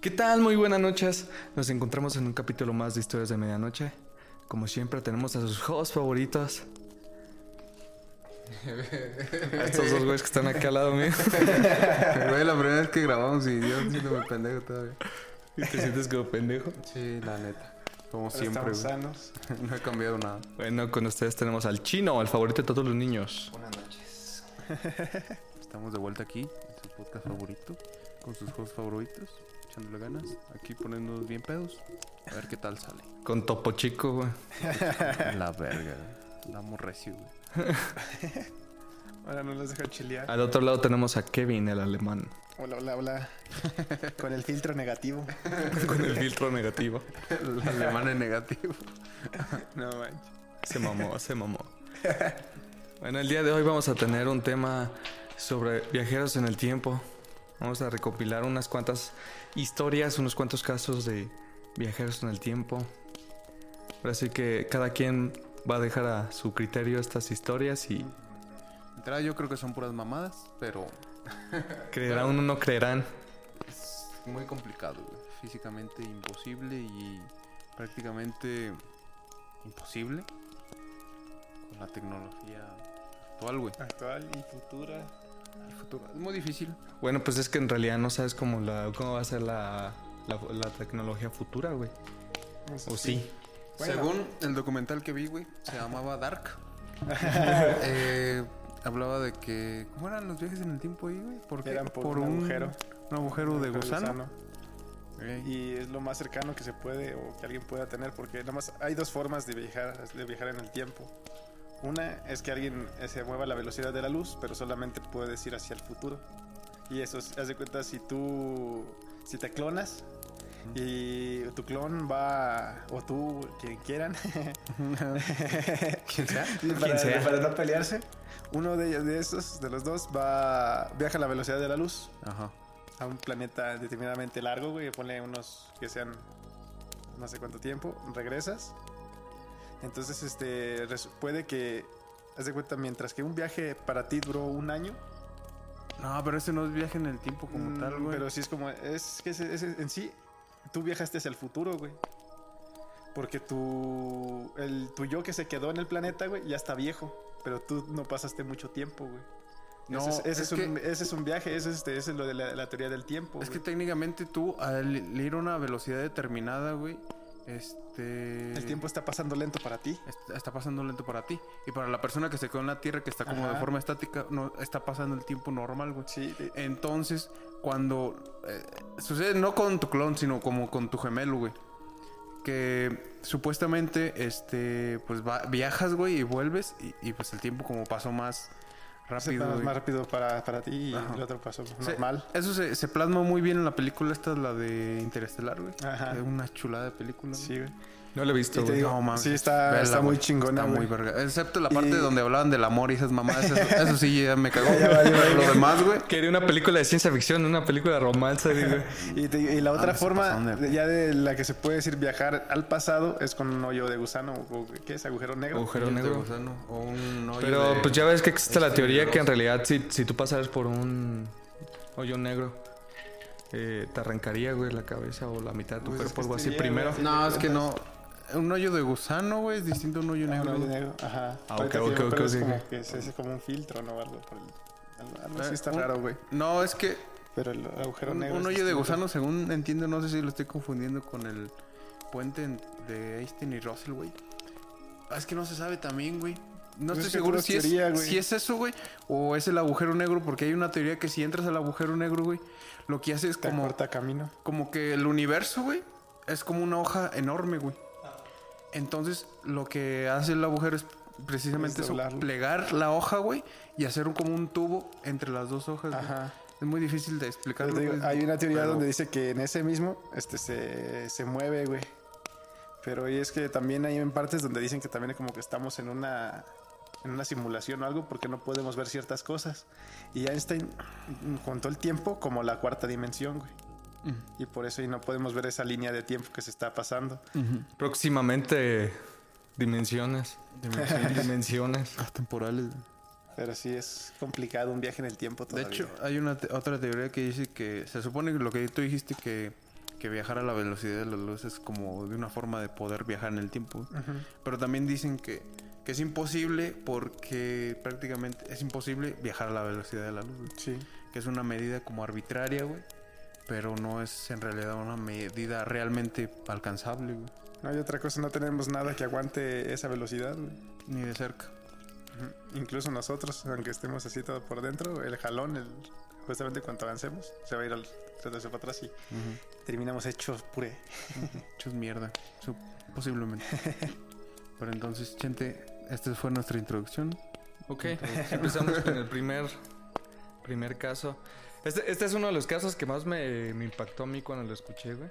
¿Qué tal? Muy buenas noches. Nos encontramos en un capítulo más de Historias de Medianoche. Como siempre, tenemos a sus juegos favoritos. A estos dos güeyes que están aquí al lado mío. Güey, la primera vez que grabamos y yo siéntome pendejo todavía. ¿Y te sientes como pendejo? Sí, la neta. Como Pero siempre, estamos sanos. No he cambiado nada. Bueno, con ustedes tenemos al chino, el favorito de todos los niños. Buenas noches. Estamos de vuelta aquí, en su podcast favorito, con sus juegos favoritos, echándole ganas, aquí poniéndonos bien pedos. A ver qué tal sale. Con Topo Chico, güey. La verga, güey. Damos recio, güey. Ahora no los dejo chilear. Al otro lado tenemos a Kevin, el alemán. Hola, hola, hola. Con el filtro negativo. Con el filtro negativo. El alemán es negativo. No manches. Se mamó, se mamó. Bueno, el día de hoy vamos a tener un tema sobre viajeros en el tiempo. Vamos a recopilar unas cuantas historias, unos cuantos casos de viajeros en el tiempo. Así que cada quien va a dejar a su criterio estas historias y entrada yo creo que son puras mamadas, pero creerán o no creerán. es muy complicado, güey. Físicamente imposible y prácticamente imposible con la tecnología actual, güey. Actual y futura. Futuro. Es muy difícil. Bueno, pues es que en realidad no sabes cómo, la, cómo va a ser la, la, la tecnología futura, güey. Eso O sí. Bueno. Según el documental que vi, güey, se llamaba Dark. Eh, hablaba de que. ¿Cómo eran los viajes en el tiempo ahí, güey? Porque Eran por un agujero. Un agujero de Agujero gusano. Eh, Y es lo más cercano que se puede o que alguien pueda tener porque nada más hay dos formas de viajar, de viajar en el tiempo. Una es que alguien eh, se mueva a la velocidad de la luz, pero solamente puedes ir hacia el futuro. Y eso, es- haz de cuenta, si tú, si te clonas y tu clon va, o tú, quien quieran, ¿Quién sea? Para, sea. para no pelearse, uno de, de esos, de los dos, va, viaja a la velocidad de la luz Ajá. a un planeta determinadamente largo, güey. Ponle unos que sean no sé cuánto tiempo. Regresas. Entonces, este, puede que, haz de cuenta, mientras que un viaje para ti duró un año. No, pero ese no es viaje en el tiempo como mm, tal, güey. Pero sí es como, es que en sí, tú viajaste hacia el futuro, güey. Porque tu, el, tu yo que se quedó en el planeta, güey, ya está viejo. Pero tú no pasaste mucho tiempo, güey. No, ese, es, ese es es un, que- ese es un viaje, ese es, este, ese es lo de la, la teoría del tiempo. Es que técnicamente tú, al ir a una velocidad determinada, güey, este. el tiempo está pasando lento para ti. est- está pasando lento para ti. Y para la persona que se quedó en la Tierra, que está como de forma estática, no está pasando el tiempo normal, güey. Sí, Entonces, cuando eh, sucede no con tu clon, sino como con tu gemelo, güey. Que supuestamente, este, pues va- viajas, güey, y vuelves, y, y, pues el tiempo como pasó más rápido. más rápido para, para ti y Ajá. el otro pasó Se- normal. Eso se, se plasma muy bien en la película, esta es la de Interestelar, güey. Ajá. Es una chulada de película. Sí, güey. No lo he visto, güey. No, mames. sí, está, Vela, está muy chingona, Está muy verga. Excepto la parte Y- donde hablaban del amor y esas mamadas. Eso, eso sí ya me cagó. Ya lo demás, güey. Quería una película de ciencia ficción, una película de romance, güey. Y, te- y la otra Ah, se forma, de- de- ya de la que se puede decir viajar al pasado, es con un hoyo de gusano. O, ¿Qué es? ¿Agujero negro? Agujero De negro. gusano, o un hoyo Pero de- pues ya ves que existe la este, teoría que en realidad si, si tú pasaras por un hoyo negro, eh, te arrancaría, güey, la cabeza o la mitad de tu Pues es cuerpo, que algo así primero. No, es que no. Un hoyo de gusano, güey, es distinto a un hoyo Ah, negro. un hoyo negro, ajá. Ah, ok, que ok, ok, es como que es, es como un filtro, ¿no? Algo, por el- algo- algo así está un- raro, güey. No, es que Pero el agujero un, negro. un hoyo de gusano, según entiendo, no sé si lo estoy confundiendo con el puente en- de Einstein y Russell, güey. Ah, Es que no se sabe también, güey. No Pues estoy seguro teoría, si es eso, güey, o es el agujero negro, porque hay una teoría que si entras al agujero negro, güey, lo que hace es Te como, corta camino. como que el universo, güey, es como una hoja enorme, güey. Entonces, lo que hace el agujero es precisamente Es eso, plegar la hoja, güey, y hacer un, como un tubo entre las dos hojas. Ajá. Es muy difícil de pues, hay una teoría pero- donde dice que en ese mismo este, se, se mueve, güey. Pero y es que también hay en partes donde dicen que también como que estamos en una, en una simulación o algo porque no podemos ver ciertas cosas. Y Einstein contó el tiempo como la cuarta dimensión, güey. Y por eso y no podemos ver esa línea de tiempo que se está pasando. Próximamente dimensiones. Dimensiones. Ah, temporales. Pero sí es complicado un viaje en el tiempo De todavía. hecho, hay una te- otra teoría que dice que se supone que lo que tú dijiste que, que viajar a la velocidad de la luz es como de una forma de poder viajar en el tiempo. Pero también dicen que, que es imposible porque prácticamente es imposible viajar a la velocidad de la luz. güey. sí. Que es una medida como arbitraria, güey. Pero no es en realidad una medida realmente alcanzable, güey. No hay otra cosa, no tenemos nada que aguante esa velocidad, güey. Ni de cerca. Incluso nosotros, aunque estemos así todo por dentro, el jalón, el, justamente cuando avancemos, se va a ir al retroceso para atrás y terminamos hechos puré. Hechos mierda. Su- posiblemente. Pero entonces, gente, esta fue nuestra introducción. Ok, empezamos con el primer, primer caso. Este, este es uno de los casos que más me, me impactó a mí cuando lo escuché, güey.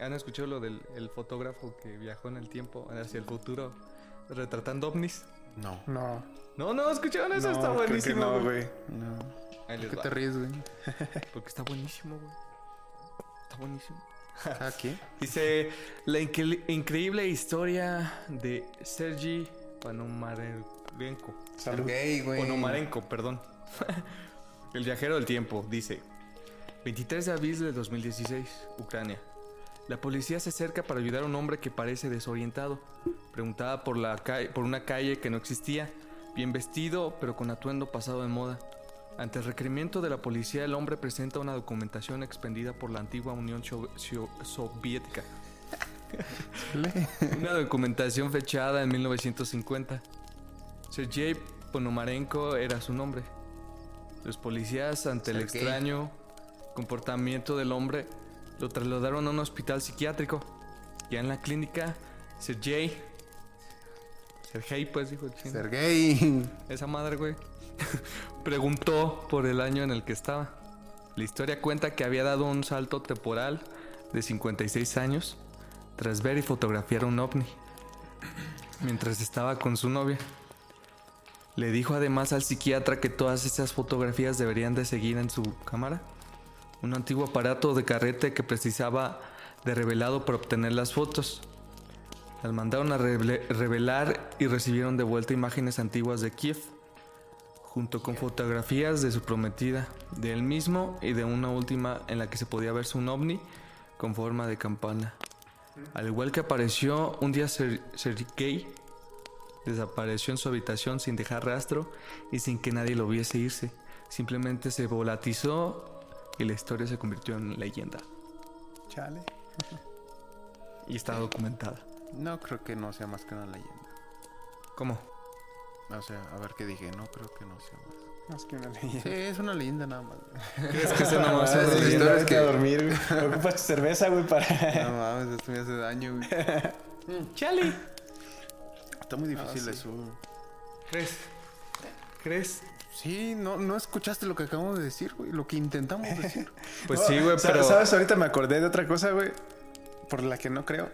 ¿Han escuchado lo del el fotógrafo que viajó en el tiempo hacia el futuro retratando ovnis? No. No, No, no, ¿escucharon eso? no, está creo que buenísimo, no, güey. No. Ahí les ¿Por qué va. te ríes, güey? Porque está buenísimo, güey. Está buenísimo. ¿Aquí? Dice, la incre- increíble historia de Sergi Panomarenko. Salud. Gay, güey. Ponomarenko, perdón. El viajero del tiempo, dice. 23 de abril de 2016, Ucrania. La policía se acerca para ayudar a un hombre que parece desorientado. Preguntaba por, la por una calle que no existía. Bien vestido, pero con atuendo pasado de moda. Ante el requerimiento de la policía, el hombre presenta una documentación expendida por la antigua Unión Soviética. Una documentación fechada en 1950. Sergei Ponomarenko era su nombre. Los policías, ante el extraño comportamiento del hombre, lo trasladaron a un hospital psiquiátrico. Ya en la clínica, Sergei. Sergei, pues dijo el chino. Sergey. Esa madre, güey. Preguntó por el año en el que estaba. La historia cuenta que había dado un salto temporal de 56 años tras ver y fotografiar un ovni mientras estaba con su novia. Le dijo además al psiquiatra que todas esas fotografías deberían de seguir en su cámara. Un antiguo aparato de carrete que precisaba de revelado para obtener las fotos. Las mandaron a revelar y recibieron de vuelta imágenes antiguas de Kiev, junto con fotografías de su prometida, de él mismo y de una última en la que se podía verse un ovni con forma de campana. Al igual que apareció un día Ser- Sergei, desapareció en su habitación sin dejar rastro y sin que nadie lo viese irse. Simplemente se volatizó y la historia se convirtió en leyenda. Chale. Y está documentada. No creo que no sea más que una leyenda. ¿Cómo? O sea, a ver qué dije. No creo que no sea más. Más que una leyenda. Sí, es una leyenda nada más. ¿Crees que sea nomás una sí, leyenda? no, es vete que- a dormir, güey. Ocupas cerveza, güey, para... No mames, esto me hace daño, güey. Chale. Está muy difícil sí. eso. ¿Crees? ¿Crees? Sí, no, no escuchaste lo que acabamos de decir, güey. Lo que intentamos decir. Pues No, sí, güey, pero... ¿Sabes? Ahorita me acordé de otra cosa, güey. Por la que no creo.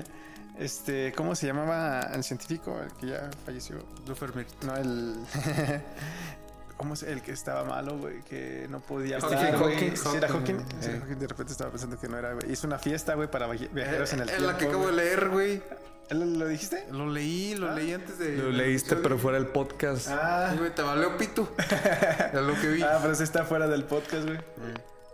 este, ¿cómo se llamaba el científico? El que ya falleció. Dufermir. No, el. ¿Cómo es el que estaba malo, güey? Que no podía hablar, güey. Hawking. Sí, era Hawking, Hawking. Sí, eh. Hawking. De repente estaba pensando que no era, güey. Hizo una fiesta, güey, para viaje- viajeros en el Es tiempo. la que acabo de leer, güey. ¿Lo, lo dijiste? Lo leí, lo leí antes de. Lo leíste, pero fuera del podcast. Ah. Güey, te valió pito. Es lo que vi. Ah, pero sí está fuera del podcast, güey.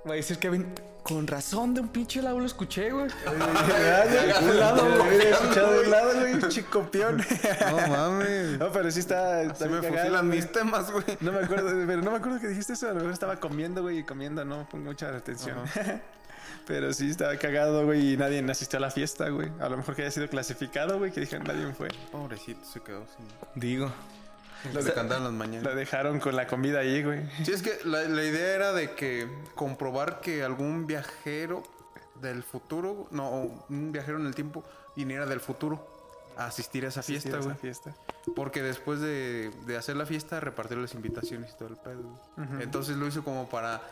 Va a decir Kevin, con razón de un pinche lado lo escuché, güey. Ah, de un lado, güey. Hubiera escuchado de un lado, güey. Chicopión. No mames. No, pero sí está. está Se me cagado, fusilan güey. mis temas, güey. No me acuerdo, pero no me acuerdo que dijiste eso. A lo mejor estaba comiendo, güey, y comiendo, no pongo mucha atención. Pero sí estaba cagado, güey, y nadie asistió a la fiesta, güey. A lo mejor que haya sido clasificado, güey, que dijeron nadie fue. Pobrecito, se quedó sin. Digo. Lo de las Lo mañanas. dejaron con la comida ahí, güey. Sí, es que la, la idea era de que comprobar que algún viajero del futuro, no, un viajero en el tiempo viniera del futuro a asistir a esa fiesta, güey. fiesta. Porque después de, de hacer la fiesta, repartir las invitaciones y todo el pedo. güey. Entonces lo hizo como para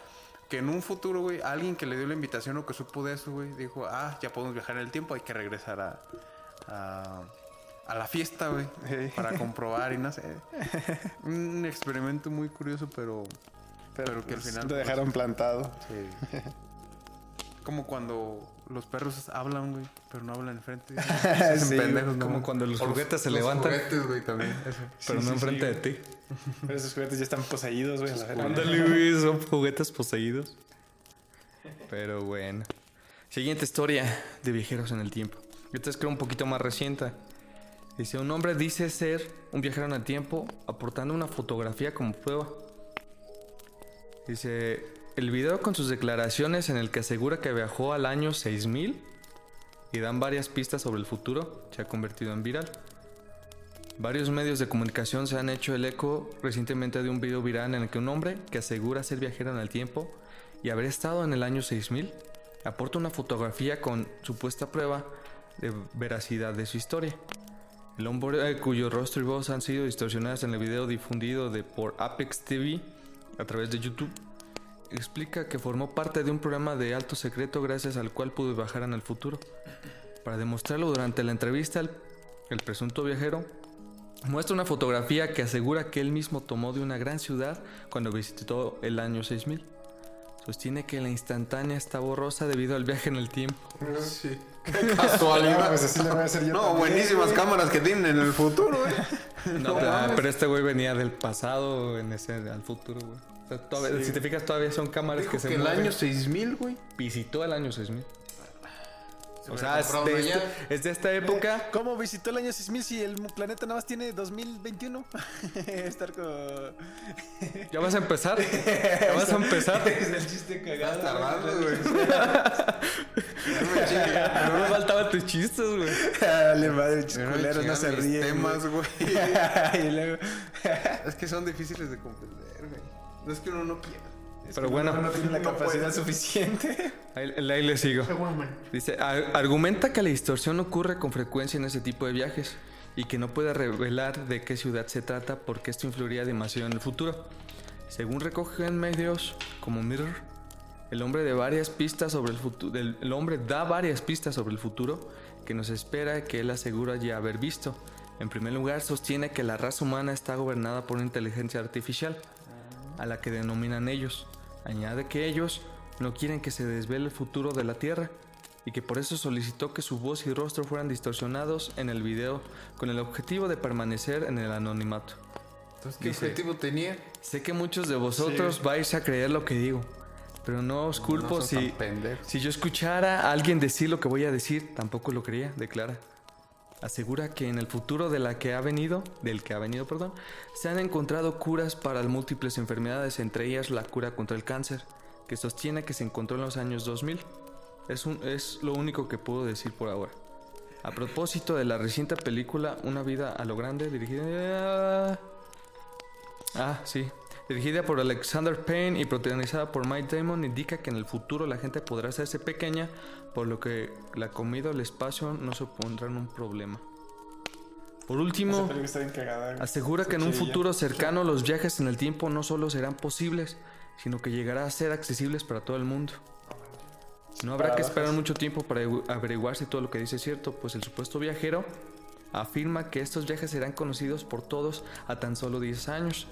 que en un futuro, güey, alguien que le dio la invitación o que supo de eso, güey, dijo, ah, ya podemos viajar en el tiempo, hay que regresar a, a, a la fiesta, güey, Sí. para comprobar y no sé. Un experimento muy curioso, pero, pero, que al final... Lo pues, dejaron plantado. Sí. Como cuando los perros hablan, güey, pero no hablan enfrente. Sí, pendejos, Como ¿no? cuando los juguetes se los levantan, juguetes, güey, también. Eso. pero Sí, no sí, enfrente sí, de ti. Pero esos juguetes ya están poseídos, güey. Ándale, güey, son juguetes poseídos. Pero bueno. Siguiente historia de viajeros en el tiempo. Esta es creo un poquito más reciente. Dice, un hombre dice ser un viajero en el tiempo aportando una fotografía como prueba. Dice, el video con sus declaraciones en el que asegura que viajó al año 6000 y dan varias pistas sobre el futuro se ha convertido en viral. Varios medios de comunicación se han hecho el eco recientemente de un video viral en el que un hombre que asegura ser viajero en el tiempo y haber estado en el año 6000 aporta una fotografía con supuesta prueba de veracidad de su historia. El hombre eh, cuyo rostro y voz han sido distorsionadas en el video difundido de por Apex TV a través de YouTube explica que formó parte de un programa de alto secreto gracias al cual pudo viajar en el futuro. Para demostrarlo durante la entrevista, el, el presunto viajero muestra una fotografía que asegura que él mismo tomó de una gran ciudad cuando visitó el año 6000. Sostiene que la instantánea está borrosa debido al viaje en el tiempo. Sí. No, Casualidad. pues así le voy a hacer yo. No, también, buenísimas cámaras que tienen en el futuro, güey. No, pero, pero este güey venía del pasado en ese al futuro, güey. Sea, todavía- Si te fijas, todavía son cámaras Dijo que se que el mueven. año 6000, güey. Visitó el año 6000. Se O sea, es de, este- es de esta época. ¿Cómo visitó el año 6000 si el planeta nada más tiene 2021? Estar con... Ya vas a empezar. Ya vas a empezar. es el chiste Estás cagado. tardando, güey. No me faltaban tus chistes, güey. Dale, madre, Me culeros, no se ríen. temas, güey. güey. y luego... Es que son difíciles de comprender, güey. No es que uno no quiera. Es Pero bueno. No tiene la no capacidad puede. suficiente. Ahí, ahí le sigo. Dice, "Ar- argumenta que la distorsión ocurre con frecuencia en ese tipo de viajes y que no puede revelar de qué ciudad se trata porque esto influiría demasiado en el futuro. Según recogen medios como Mirror, el hombre de varias pistas sobre el futuro, el hombre da varias pistas sobre el futuro que nos espera que él asegura ya haber visto. En primer lugar, sostiene que la raza humana está gobernada por una inteligencia artificial, a la que denominan ellos. Añade que ellos no quieren que se desvele el futuro de la Tierra y que por eso solicitó que su voz y rostro fueran distorsionados en el video con el objetivo de permanecer en el anonimato. Entonces, ¿qué Dice- objetivo tenía? Sé que muchos de vosotros vais a creer lo que digo, pero no os culpo No si, si yo escuchara a alguien decir lo que voy a decir, tampoco lo creía, declara. Asegura que en el futuro de la que ha venido, del que ha venido, perdón, se han encontrado curas para múltiples enfermedades, entre ellas la cura contra el cáncer, que sostiene que se encontró en los años 2000. Es, un, es lo único que puedo decir por ahora. A propósito de la reciente película Una vida a lo grande, dirigida... Ah, sí. Dirigida por Alexander Payne y protagonizada por Mike Damon, indica que en el futuro la gente podrá hacerse pequeña, por lo que la comida o el espacio no supondrán un problema. Por último, asegura que en un futuro cercano los viajes en el tiempo no solo serán posibles, sino que llegará a ser accesibles para todo el mundo. No habrá que esperar mucho tiempo para averiguar- averiguar si todo lo que dice es cierto, pues el supuesto viajero afirma que estos viajes serán conocidos por todos a tan solo 10 años,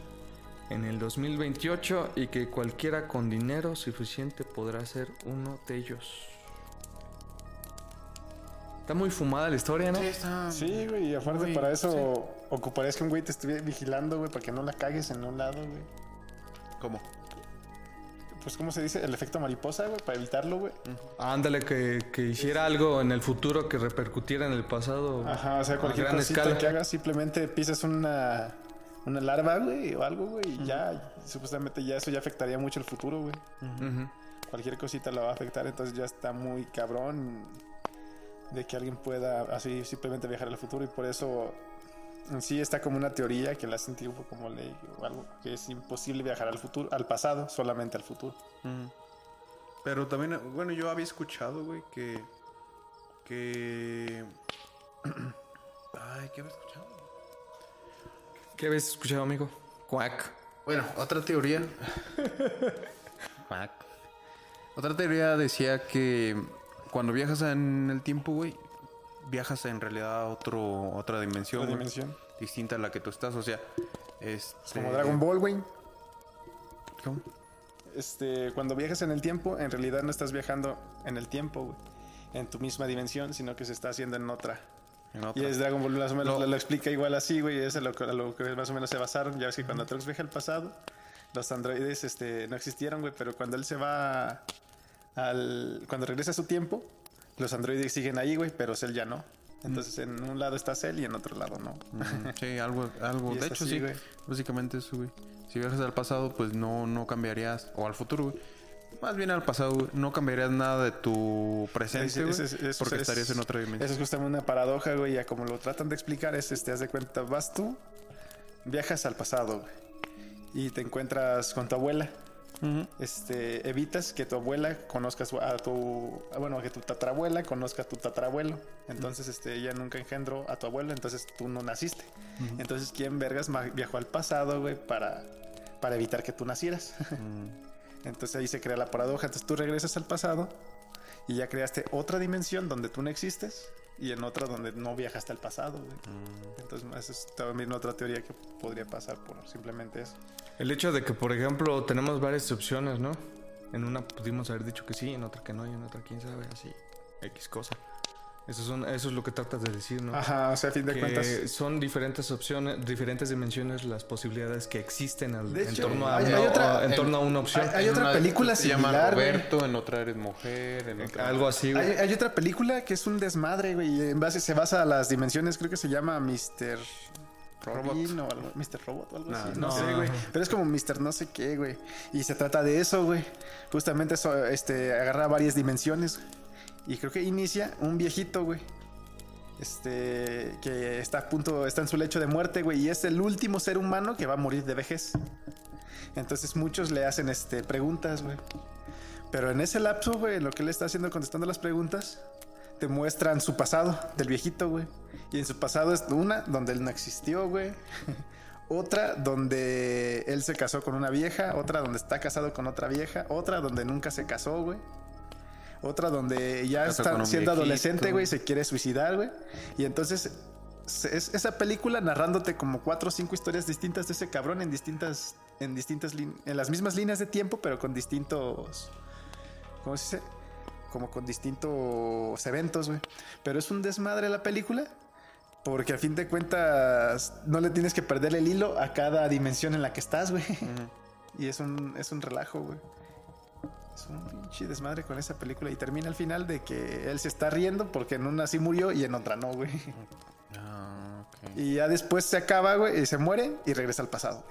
en el 2028, y que cualquiera con dinero suficiente podrá ser uno de ellos. Está muy fumada la historia, ¿no? Sí, está. Sí, güey, y aparte para eso ocuparías que un güey te estuviera vigilando, güey, para que no la cagues en un lado, güey. ¿Cómo? Pues, ¿cómo se dice? El efecto mariposa, güey, para evitarlo, güey. Ándale, que, que hiciera algo en el futuro que repercutiera en el pasado. Ajá, o sea, cualquier gran cosita escala. que hagas, simplemente pisas una, una larva, güey, o algo, güey, y ya, supuestamente ya eso ya afectaría mucho el futuro, güey. Cualquier cosita la va a afectar, entonces ya está muy cabrón de que alguien pueda así simplemente viajar al futuro y por eso en sí está como una teoría que la un poco como ley o algo que es imposible viajar al futuro, al pasado, solamente al futuro. Pero también, bueno, yo había escuchado, güey, que. Que. Ay, ¿qué había escuchado? ¿Qué habéis escuchado, amigo? Quack. Bueno, otra teoría. Mac. Otra teoría decía que cuando viajas en el tiempo, güey, viajas en realidad a otro, otra dimensión. Otra güey, dimensión. Distinta a la que tú estás. O sea, este, Como Dragon Ball, güey. ¿Cómo? Este, cuando viajas en el tiempo, en realidad no estás viajando en el tiempo, güey. En tu misma dimensión, sino que se está haciendo en otra. Y es Dragon Ball, más o menos No. lo, lo explica igual así, güey. Es a lo, lo que más o menos se basaron. Ya ves que cuando Trunks viaja al pasado, los androides este, no existieron, güey. Pero cuando él se va al. Cuando regresa a su tiempo, los androides siguen ahí, güey. Pero Cell ya no. Entonces en un lado está Cell y en otro lado no. Mm, sí, algo, algo. De hecho, así, sí. güey. Básicamente eso, güey. Si viajas al pasado, pues no, no cambiarías. O al futuro, güey. Más bien al pasado. No cambiarías nada de tu presente, Ese- güey. porque es- estarías en otra dimensión. Eso es justamente una paradoja, güey. Ya como lo tratan de explicar, es este, haz de cuenta, vas tú, viajas al pasado, güey. Y te encuentras con tu abuela. Este, evitas que tu abuela conozca a tu, bueno, que tu tatarabuela conozca a tu tatarabuelo. Entonces, este, ella nunca engendró a tu abuelo, entonces tú no naciste. Entonces, ¿quién vergas viajó al pasado, güey, para, para evitar que tú nacieras? Entonces ahí se crea la paradoja. Entonces tú regresas al pasado y ya creaste otra dimensión donde tú no existes y en otra donde no viajaste al pasado. güey. Entonces esa es también otra teoría que podría pasar por simplemente eso. El hecho de que, por ejemplo, tenemos varias opciones, ¿no? En una pudimos haber dicho que sí, en otra que no, y en otra quién sabe, así. X cosa. Eso, son, eso es lo que tratas de decir, ¿no? Ajá, o sea, a fin de que cuentas. son diferentes opciones, diferentes dimensiones las posibilidades que existen al- De en, hecho, torno a hay- una, hay otra- en torno a una opción. hay- hay otra una película se llama similar, güey. Roberto, en otra eres mujer, en otra... Algo así, güey. Hay, hay otra película que es un desmadre, güey. y En base, se basa a las dimensiones, creo que se llama Mr. Robin o algo. Mr. Robot o algo así. No, no. sé, güey. Pero es como Mr. no sé qué, güey. Y se trata de eso, güey. Justamente eso, este, agarra varias dimensiones. Y creo que inicia un viejito, güey. Este, que está a punto, está en su lecho de muerte, güey. Y es el último ser humano que va a morir de vejez. Entonces muchos le hacen, este, preguntas, güey. Pero en ese lapso, güey, lo que él está haciendo contestando las preguntas, te muestran su pasado del viejito, güey. Y en su pasado es una donde él no existió, güey. Otra donde él se casó con una vieja. Otra donde está casado con otra vieja. Otra donde nunca se casó, güey. Otra donde ya está siendo adolescente, güey, se quiere suicidar, güey. Y entonces es esa película narrándote como cuatro o cinco historias distintas de ese cabrón en distintas, en distintas, en las mismas líneas de tiempo, pero con distintos, ¿cómo se dice? Como con distintos eventos, güey. Pero es un desmadre la película. Porque a fin de cuentas no le tienes que perder el hilo a cada dimensión en la que estás, güey. Y es un, es un relajo, güey. Es un pinche desmadre con esa película. Y termina al final de que él se está riendo porque en una sí murió y en otra no, güey. Ah, ok. Y ya después se acaba, güey, y se muere y regresa al pasado.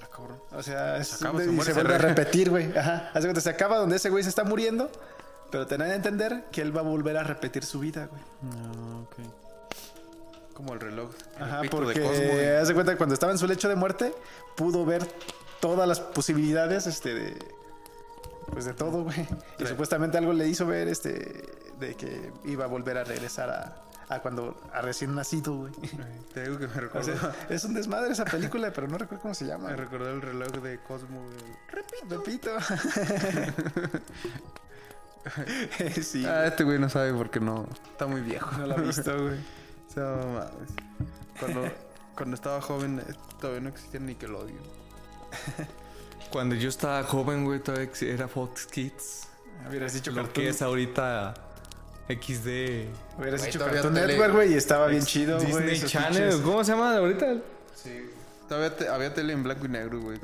Ah, cabrón. O sea, acaba, se y se se vuelve a repetir, güey. Ajá. Hace cuenta, se acaba donde ese güey se está muriendo, pero te dan a entender que él va a volver a repetir su vida, güey. Ah, ok. Como el reloj. el Ajá, pito de porque Cosmo, hace cuenta que cuando estaba en su lecho de muerte, pudo ver todas las posibilidades, este, de. Pues de todo, güey. Y supuestamente algo le hizo ver, este, de que iba a volver a regresar a, a cuando, a recién nacido, güey. Te digo que me O recordó, sea, es un desmadre esa película, pero no recuerdo cómo se llama. me recordó el reloj de Cosmo, güey. Repito. sí, Ah, este güey no sabe porque no... Está muy viejo. no lo he visto, güey. O sea, no mames. Cuando, cuando estaba joven eh, todavía no existía Nickelodeon. Cuando yo estaba joven, güey, todavía era Fox Kids. Hubieras dicho Lo Cartoon, que es ahorita XD. hubieras dicho Cartoon Network, güey, y estaba bien chido, güey. Disney esos Channel. pinches- ¿Cómo se llama ahorita? Sí. Todavía te- había tele en blanco y negro, güey.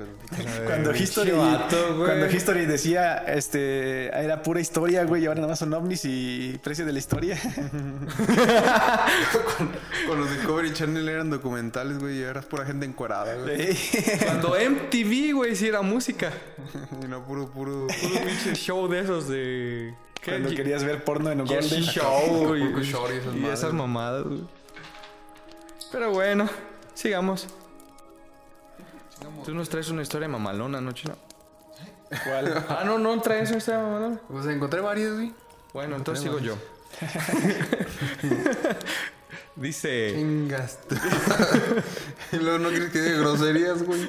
cuando- History, vato, güey. cuando History decía, este, era pura historia, güey, y ahora nada más son ovnis y precio de la historia. Con los Discovery Channel eran documentales, güey, y eras pura gente encuerada, güey. Cuando MTV, güey, sí era música. Y no puro, puro... Puro pinche show de esos de. ¿qué? Cuando querías ver porno en Jersey Golden. Show, güey. Y esas Y madres. esas mamadas, güey. Pero bueno, sigamos. Tú nos traes una historia mamalona, ¿no, chino? ¿Cuál? Ah, no, no trae eso esta mamada. Pues encontré varios, güey. Bueno, entonces sigo yo. Dice, Chingas. luego no quieres que diga groserías, güey.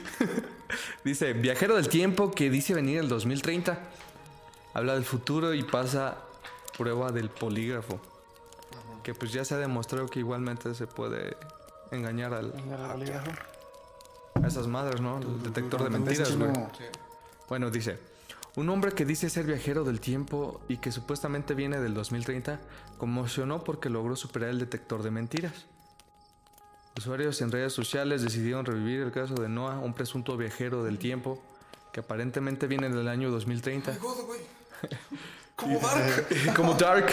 dice, viajero del tiempo que dice venir el 2030. Habla del futuro y pasa prueba del polígrafo. Que pues ya se ha demostrado que igualmente se puede engañar al, a esas madres, ¿no? El detector de mentiras, güey. Bueno, dice, un hombre que dice ser viajero del tiempo y que supuestamente viene del 2030, conmocionó porque logró superar el detector de mentiras. Usuarios en redes sociales decidieron revivir el caso de Noah, un presunto viajero del tiempo que aparentemente viene del año 2030. Como Dark. como Dark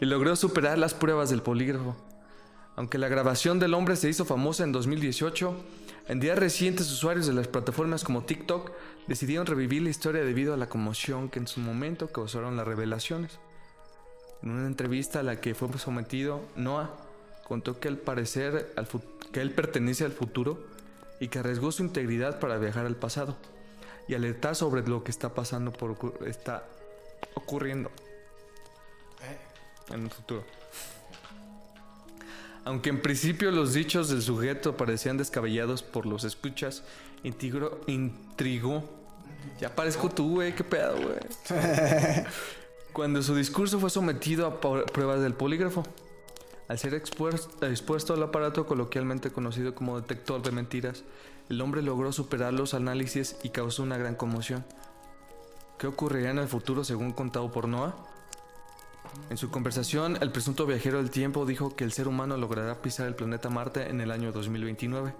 y logró superar las pruebas del polígrafo. Aunque la grabación del hombre se hizo famosa en 2018, en días recientes usuarios de las plataformas como TikTok decidieron revivir la historia debido a la conmoción que en su momento causaron las revelaciones. En una entrevista a la que fue sometido, Noah contó que al parecer al que él pertenece al futuro y que arriesgó su integridad para viajar al pasado y alertar sobre lo que está pasando por está ocurriendo en el futuro. Aunque en principio los dichos del sujeto parecían descabellados por los escuchas, intrigó, intrigó. Ya parezco tú, güey, qué pedo, güey. Cuando su discurso fue sometido a pruebas del polígrafo. Al ser expues- expuesto al aparato coloquialmente conocido como detector de mentiras, el hombre logró superar los análisis y causó una gran conmoción. ¿Qué ocurrirá en el futuro según contado por Noah? En su conversación, el presunto viajero del tiempo dijo que el ser humano logrará pisar el planeta Marte en el año 2029.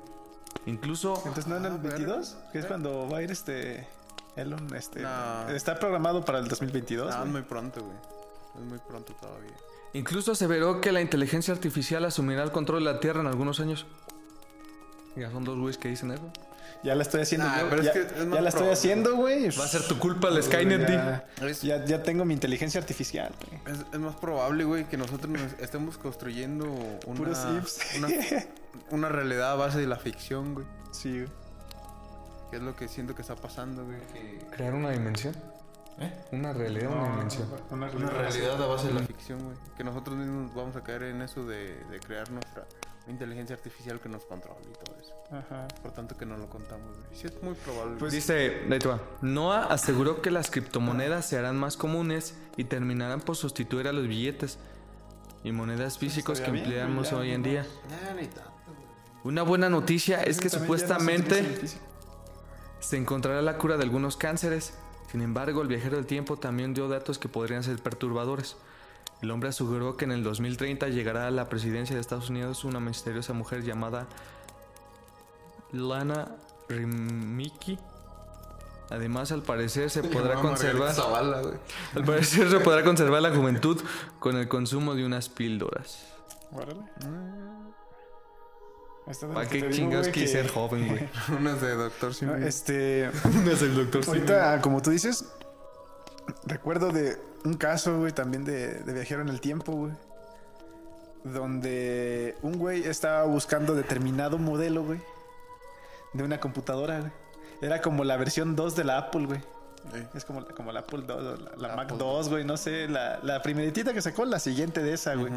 Incluso Entonces, ¿no en el 22? Que es cuando va a ir este... Elon, este... No. Está programado para el 2022. No, es güey. muy pronto, güey. Es muy pronto todavía. Incluso aseveró que la inteligencia artificial asumirá el control de la Tierra en algunos años. Ya son dos güeyes que dicen eso. Ya la estoy haciendo Nah, yo. pero es ya, que es más ya la estoy haciendo, güey. Va a ser tu culpa el Skynet, ya, ya, ya tengo mi inteligencia artificial, güey. Es, es más probable, güey, que nosotros nos estemos construyendo una, Puros ifs. una, una realidad a base de la ficción, güey. Sí, güey. Que es lo que siento que está pasando, güey. ¿Crear una dimensión? ¿Eh? Una realidad, una dimensión. Una Una realidad a base de la ficción, güey. Que nosotros mismos vamos a caer en eso de, de crear nuestra inteligencia artificial que nos controle y todo eso. Ajá. Por tanto que no lo contamos, güey. Sí, es muy probable. Pues- Dice. Noah aseguró que las criptomonedas se harán más comunes y terminarán por sustituir a los billetes y monedas físicos que bien, empleamos hoy en no día. Ni tanto. Una buena noticia es que no supuestamente se encontrará la cura de algunos cánceres. Sin embargo, el viajero del tiempo también dio datos que podrían ser perturbadores. El hombre aseguró que en el 2030 llegará a la presidencia de Estados Unidos una misteriosa mujer llamada Lana Rimiki. Además, al parecer se podrá conservar, Zavala, al parecer se podrá conservar la juventud con el consumo de unas píldoras. ¿Para qué chingados que- ser joven, güey? Unas de Doctor Simi. Este. No es el doctor Ahorita, como tú dices, recuerdo de un caso, güey, también de, de viajero en el tiempo, güey. Donde un güey estaba buscando determinado modelo, güey. De una computadora, güey. Era como la versión 2 de la Apple, güey. Sí. Es como, como la Apple 2, o la, la Mac Apple 2, güey, no sé. La, la primeritita que sacó, la siguiente de esa, güey.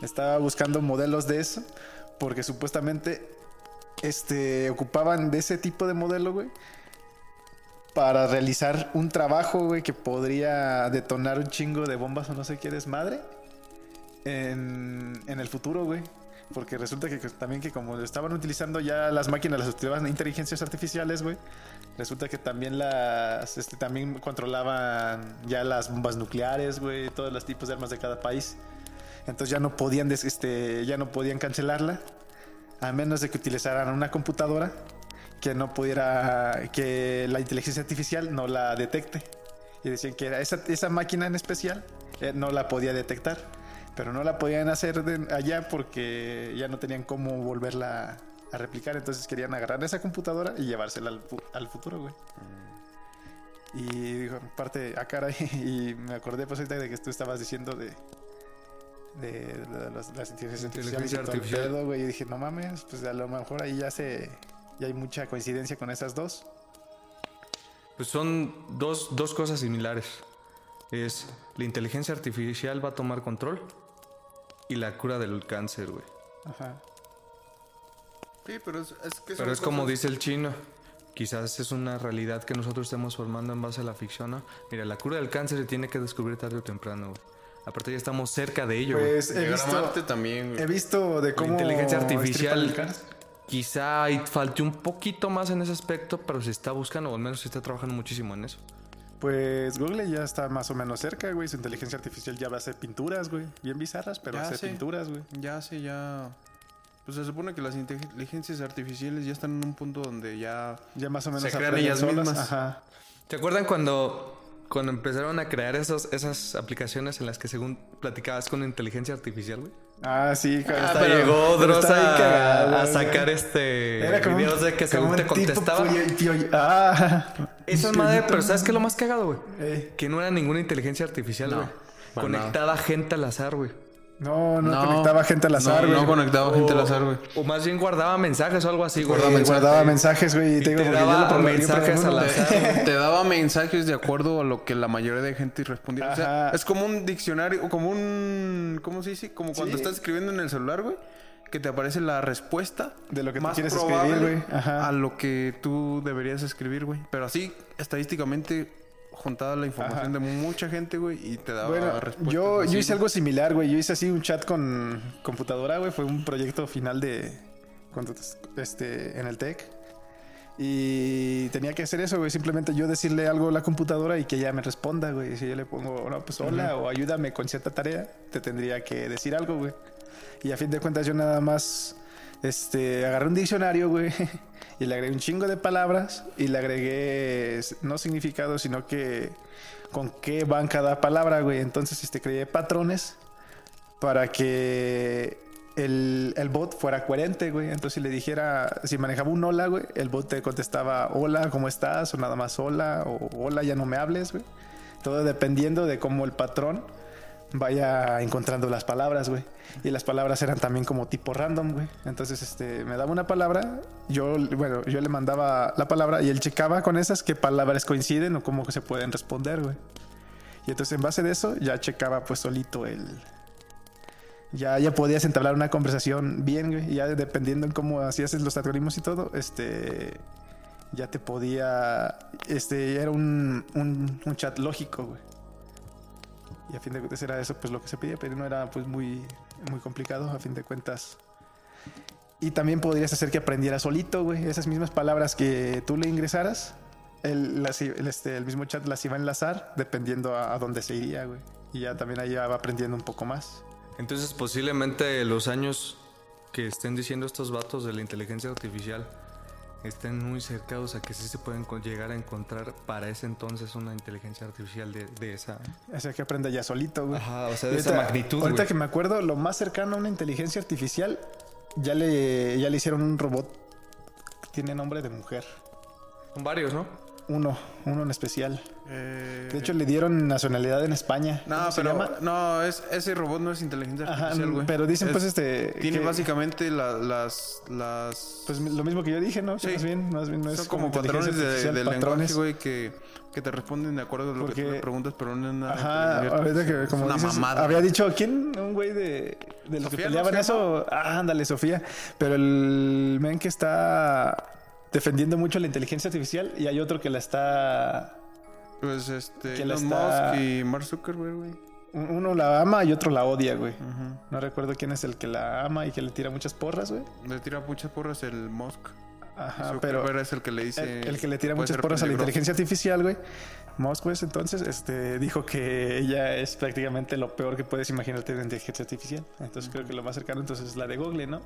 Estaba buscando modelos de eso. Porque supuestamente este, ocupaban de ese tipo de modelo, güey. Para realizar un trabajo, güey, que podría detonar un chingo de bombas o no sé qué desmadre. En, en el futuro, güey. Porque resulta que, también que como estaban utilizando ya las máquinas, las utilizaban inteligencias artificiales, güey. Resulta que también las, este, también controlaban ya las bombas nucleares, güey, todos los tipos de armas de cada país. Entonces ya no podían, des- este, ya no podían cancelarla, a menos de que utilizaran una computadora que no pudiera, que la inteligencia artificial no la detecte. Y decían que era esa, esa máquina en especial eh, no la podía detectar, pero no la podían hacer de allá porque ya no tenían cómo volverla a replicar. Entonces querían agarrar esa computadora y llevársela al, al futuro, güey. Y dijo, aparte, ah, caray, y me acordé pues ahorita de que tú estabas diciendo de de, las, las inteligencias artificiales y Inteligencia el artificial. güey, y dije, no mames, pues a lo mejor ahí ya se ya hay mucha coincidencia con esas dos. Pues son dos, dos cosas similares. Es la inteligencia artificial va a tomar control y la cura del cáncer, güey. Ajá. Sí, pero es, es que Pero es como dice el chino. Quizás es una realidad que nosotros estamos formando en base a la ficción, ¿no? Mira, la cura del cáncer se tiene que descubrir tarde o temprano, güey. Aparte ya estamos cerca de ello, güey. Pues he visto, Marte también, güey. he visto de La cómo... inteligencia estripan artificial quizá falte un poquito más en ese aspecto, pero se está buscando, o al menos se está trabajando muchísimo en eso. Pues Google ya está más o menos cerca, güey. Su inteligencia artificial ya va a hacer pinturas, güey. Bien bizarras, pero Ya hace pinturas, güey. Ya sé, ya... Pues se supone que las inteligencias artificiales ya están en un punto donde ya... Ya más o menos Se crean ellas solas. mismas. Ajá. ¿Te acuerdan cuando, cuando empezaron a crear esos, esas aplicaciones en las que según platicabas con inteligencia artificial, güey? Ah, sí. claro. Hasta Pero- llegó Dross a, cagado, a güey. sacar este Era como videos de que según te tipo contestaba. tío- ah. Esa es madre, pero ¿sabes qué es lo más cagado, güey? Eh. Que no era ninguna inteligencia artificial, No, güey. para Conectada gente al azar, güey. No, no, conectaba gente al azar, güey. No conectaba gente al azar, güey. O más bien guardaba mensajes o algo así, güey. Guardaba, guardaba mensajes, güey. Y te digo, te porque yo daba lo mensajes al azar. Te, te daba mensajes de acuerdo a lo que la mayoría de gente respondía. O sea, es como un diccionario, o como un... ¿Cómo se dice? Como cuando Sí. estás escribiendo en el celular, güey. Que te aparece la respuesta De lo que tú más quieres probable escribir, güey. Ajá. a lo que tú deberías escribir, güey. Pero así, estadísticamente, juntada la información Ajá. de mucha gente, güey, y te daba Bueno, respuestas. yo, yo hice algo similar, güey. Yo hice así un chat con computadora, güey. Fue un proyecto final de. cuando- este, en el TEC. Y tenía que hacer eso, güey. Simplemente yo decirle algo a la computadora y que ella me responda, güey. Si yo le pongo, no, pues hola o ayúdame con cierta tarea, te tendría que decir algo, güey. Y a fin de cuentas yo nada más este, agarré un diccionario, güey. Y le agregué un chingo de palabras y le agregué no significado, sino que con qué van cada palabra, güey. Entonces, este, creé patrones para que el, el bot fuera coherente, güey. Entonces, si le dijera, si manejaba un hola, güey, el bot te contestaba hola, ¿cómo estás? O nada más hola, o hola, ya no me hables, güey. Todo dependiendo de cómo el patrón vaya encontrando las palabras, güey. Y las palabras eran también como tipo random, güey. Entonces, este, me daba una palabra, yo, bueno, yo le mandaba la palabra y él checaba con esas qué palabras coinciden o cómo se pueden responder, güey. Y entonces, en base de eso, ya checaba pues solito el... Ya, ya podías entablar una conversación bien, güey. Ya dependiendo en cómo hacías los algoritmos y todo, este... Ya te podía... Este, era un, un, un chat lógico, güey. Y a fin de cuentas era eso pues lo que se pedía, pero no era pues muy, muy complicado a fin de cuentas. Y también podrías hacer que aprendiera solito, güey. Esas mismas palabras que tú le ingresaras, el, las este, el mismo chat las iba a enlazar dependiendo a, dónde se iría, güey. Y ya también ahí va aprendiendo un poco más. Entonces, posiblemente los años que estén diciendo estos vatos de la inteligencia artificial estén muy cercados a que sí se pueden llegar a encontrar para ese entonces una inteligencia artificial de, de esa. O sea, que aprenda ya solito, güey. Ajá, o sea, de Y esa ahorita- magnitud. Ahorita güey. que me acuerdo, lo más cercano a una inteligencia artificial, ya le, ya le hicieron un robot que tiene nombre de mujer. Son varios, ¿no? Uno, uno en especial. Eh, De hecho, le dieron nacionalidad en España. No, ¿Cómo se llama? no, es, ese robot no es inteligencia Ajá, artificial, güey. pero dicen Es- pues este... Tiene que- básicamente la- las... las Pues lo mismo que yo dije, ¿no? Que Sí. Más bien, más bien no es son como inteligencia patrones de, de patrones. lenguaje, güey, que, que te responden de acuerdo a lo que tú le preguntas, pero no es nada. Ajá, inteligente. ahorita que como una dices, mamada. había dicho, ¿quién? Un güey de, de los que Sofía, ¿no peleaban eso. Ah, ándale, Sofía. Pero el men que está defendiendo mucho la inteligencia artificial y hay otro que la está... Pues este, que la Elon está- Musk y Mark Zuckerberg, güey. Uno la ama y otro la odia, güey. No recuerdo quién es el que la ama y que le tira muchas porras, güey. Le tira muchas porras el Musk. Ajá, Zuckerberg pero... es el que le dice... El, el que le tira muchas porras a la inteligencia artificial, güey. Musk, pues, entonces, este, dijo que ella es prácticamente lo peor que puedes imaginarte de inteligencia artificial. Entonces, creo que lo más cercano, entonces, es la de Google, ¿no?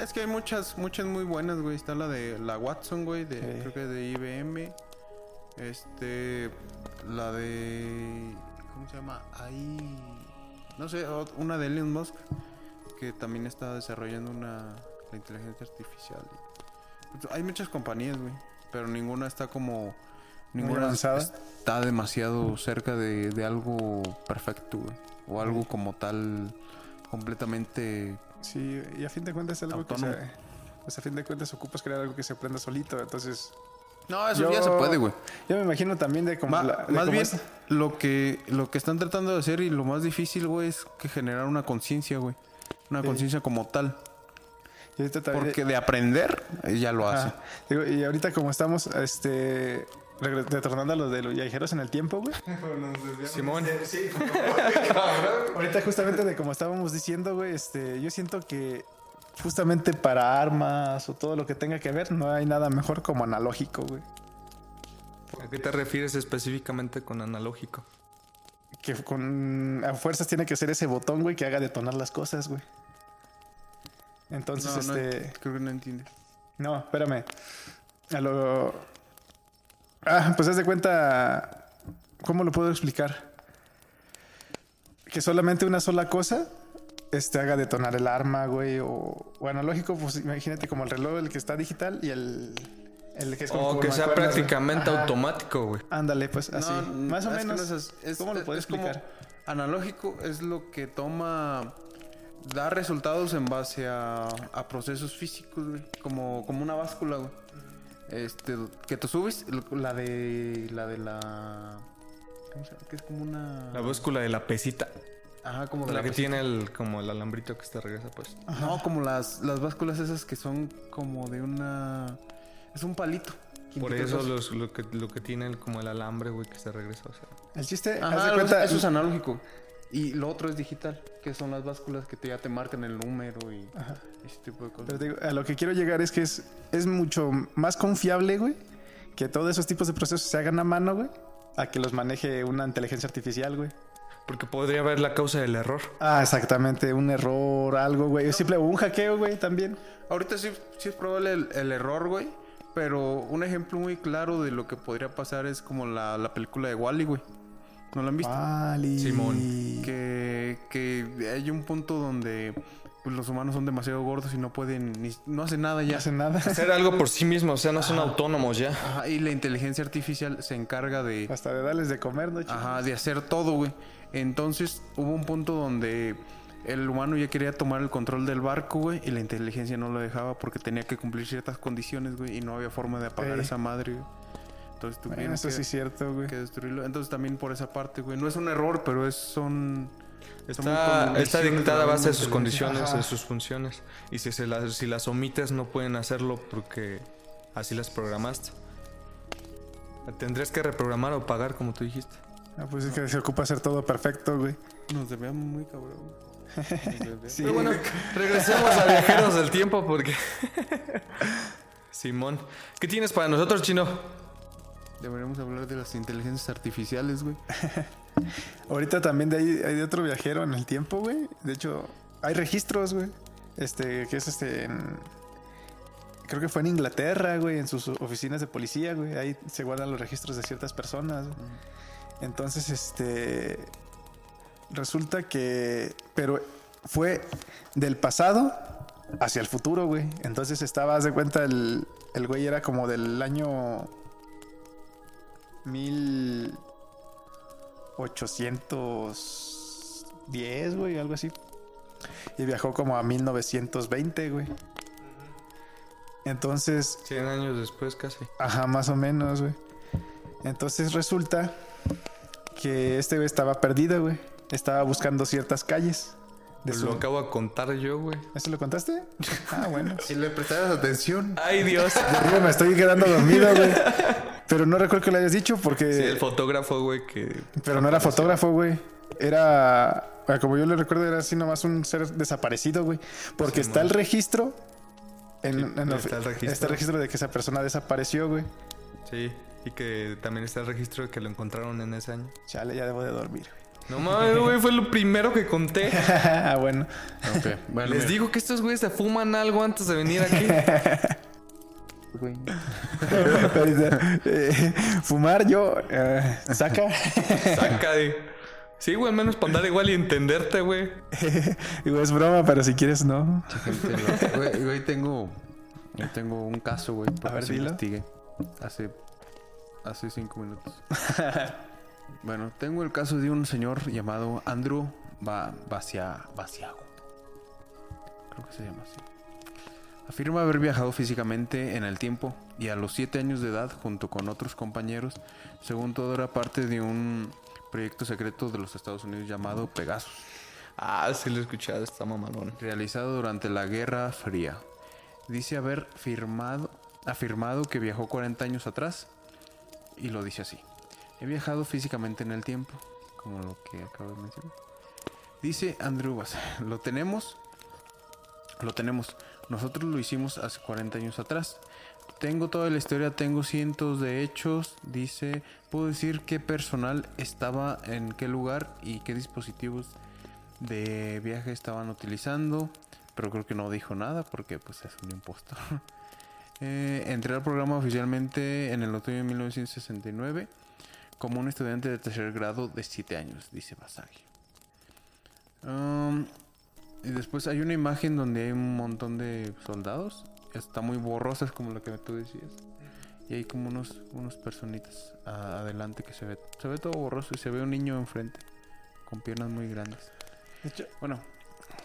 Es que hay muchas, muchas muy buenas, güey. Está la de la Watson, güey, de, Sí. creo que de IBM. Este, la de, ¿cómo se llama? Ahí, no sé, una de Elon Musk que también está desarrollando una la inteligencia artificial. Pues, hay muchas compañías, güey, pero ninguna está como ninguna avanzada. está demasiado cerca de, de algo perfecto, güey, o algo como tal completamente Sí, y a fin de cuentas es algo Autónomo. que se... Pues a fin de cuentas ocupas crear algo que se aprenda solito, entonces... No, eso Yo- ya se puede, güey. Yo me imagino también de como... Ma- la- de más como bien, lo que, lo que están tratando de hacer y lo más difícil, güey, es que generar una conciencia, güey. Una Sí. conciencia como tal. y ahorita también- Porque de aprender, eh, ya lo hace. Digo, y ahorita como estamos, este... Retornando a lo de los viajeros en el tiempo, güey. Simón. Ahorita justamente de como estábamos diciendo, güey, este, yo siento que justamente para armas o todo lo que tenga que ver, no hay nada mejor como analógico, güey. ¿A qué te refieres específicamente con analógico? Que con a fuerzas tiene que ser ese botón, güey, que haga detonar las cosas, güey. Entonces, No, no, este... creo que no entiendes. No, espérame. A lo... Ah, pues haz de cuenta... ¿Cómo lo puedo explicar? Que solamente una sola cosa este, haga detonar el arma, güey. O, o analógico, pues imagínate como el reloj, el que está digital y el, el que es como... O que sea prácticamente Ajá. automático, güey. Ándale, pues así. No, Más o menos. no es- es- ¿Cómo lo puedo es como explicar? analógico es lo que toma. Da resultados en base a, a procesos físicos, güey. Como, como una báscula, güey. Este, que tú subes, la de. La de la. ¿Cómo se llama? Que es como una. La búscula de la pesita. Ajá, como de La la, que pesita. tiene el, como el alambrito que se regresa, pues. No, como las, las básculas esas que son como de una. Es un palito. Por eso los- lo, que, lo que tiene el- como el alambre, güey, que se regresa. O sea. El chiste, haz Ajá, cuenta... eso es analógico. Y lo otro es digital, que son las básculas que te, ya te marcan el número y Ajá. ese tipo de cosas. Pero te digo, a lo que quiero llegar es que es, es mucho más confiable, güey, que todos esos tipos de procesos se hagan a mano, güey, a que los maneje una inteligencia artificial, güey. Porque podría haber la causa del error. Ah, exactamente, un error, algo, güey. O simple, un hackeo, güey, también. Ahorita sí, sí es probable el, el error, güey. Pero un ejemplo muy claro de lo que podría pasar es como la, la película de Wally, güey. ¿No la han visto? Vale. Simón. Que, que hay un punto donde pues, los humanos son demasiado gordos y no pueden, ni, no hacen nada No ya. hace nada. Hacer algo por sí mismo, o sea, no son autónomos ya. Ajá, y la inteligencia artificial se encarga de, Hasta de darles de comer, ¿no? Ajá, de hacer todo, güey. Entonces hubo un punto donde el humano ya quería tomar el control del barco, güey, y la inteligencia no lo dejaba porque tenía que cumplir ciertas condiciones, güey, y no había forma de apagar Ey. esa madre, güey. Entonces Bueno, eso que, sí es cierto, güey. que destruirlo. Entonces también por esa parte, güey. No es un error, pero es son... Está, está dictada a base de sus condiciones, Ajá. de sus funciones. Y si, se las, si las omites, no pueden hacerlo porque así las programaste. Tendrías que reprogramar o pagar, como tú dijiste. Ah, pues es que se ocupa hacer todo perfecto, güey. Nos debíamos muy cabrón. Sí. Pero bueno, regresemos a viajeros del tiempo porque. Simón, ¿qué tienes para nosotros, chino? Deberíamos hablar de las inteligencias artificiales, güey. Ahorita también de ahí hay de otro viajero en el tiempo, güey. De hecho, hay registros, güey. Este, que es este en- Creo que fue en Inglaterra, güey, en sus oficinas de policía, güey. Ahí se guardan los registros de ciertas personas. güey. Entonces, este. Resulta que. Pero fue del pasado hacia el futuro, güey. Entonces estaba, haz de cuenta, el, el güey era como del año. Mil. 810, güey, algo así. Y viajó como a 1920, güey. Entonces, 100 años después, casi. ajá, más o menos, güey. Entonces resulta que este güey estaba perdido, güey. Estaba buscando ciertas calles. De su... Lo acabo de contar yo, güey. ¿Eso lo contaste? Ah, bueno. Si le prestaras atención. Ay, Dios. Me estoy quedando dormido, güey. Pero no recuerdo que lo hayas dicho porque... Sí, el fotógrafo, güey, que. Pero no era fotógrafo, güey. Era, ah, como yo le recuerdo, era así nomás un ser desaparecido, güey. Porque está el registro. En, Sí, en la- está el registro. está el registro de que esa persona desapareció, güey. Sí, y que también está el registro de que lo encontraron en ese año. Chale, ya debo de dormir, No mames, güey, fue lo primero que conté. güey. ah, bueno. Ok, bueno. Les mira, digo que estos güeyes se fuman algo antes de venir aquí. güey. Eh, fumar yo. eh, saca. Saca de. Sí, güey, al menos para andar igual y entenderte, güey. Digo, es broma, pero si quieres, no. Güey, güey, tengo, tengo un caso, güey. porque ver, dilo. investigué hace, hace cinco minutos. bueno, tengo el caso de un señor llamado Andrew ba Bacia- Baciago. Creo que se llama así. Afirma haber viajado físicamente en el tiempo y a los 7 años de edad, junto con otros compañeros, según todo era parte de un proyecto secreto de los Estados Unidos llamado Pegasus, Ah, sí lo he escuchado, está mamalón. realizado durante la Guerra Fría. Dice haber firmado, afirmado que viajó 40 años atrás y lo dice así. He viajado físicamente en el tiempo, como lo que acabo de mencionar. Dice Andrew Bass, lo tenemos, lo tenemos. Nosotros lo hicimos hace 40 años atrás. Tengo toda la historia, tengo cientos de hechos. Dice, puedo decir qué personal estaba en qué lugar y qué dispositivos de viaje estaban utilizando. Pero creo que no dijo nada porque pues es un impostor. Eh, entré al programa oficialmente en el otoño de 1969 como un estudiante de tercer grado de 7 años, dice Basagi. Um, y después hay una imagen donde hay un montón de soldados. Está muy borrosa, es como lo que tú decías. Y hay como unos, unos personitas a- adelante que se ve. Se ve todo borroso y se ve un niño enfrente. Con piernas muy grandes. De hecho, Bueno,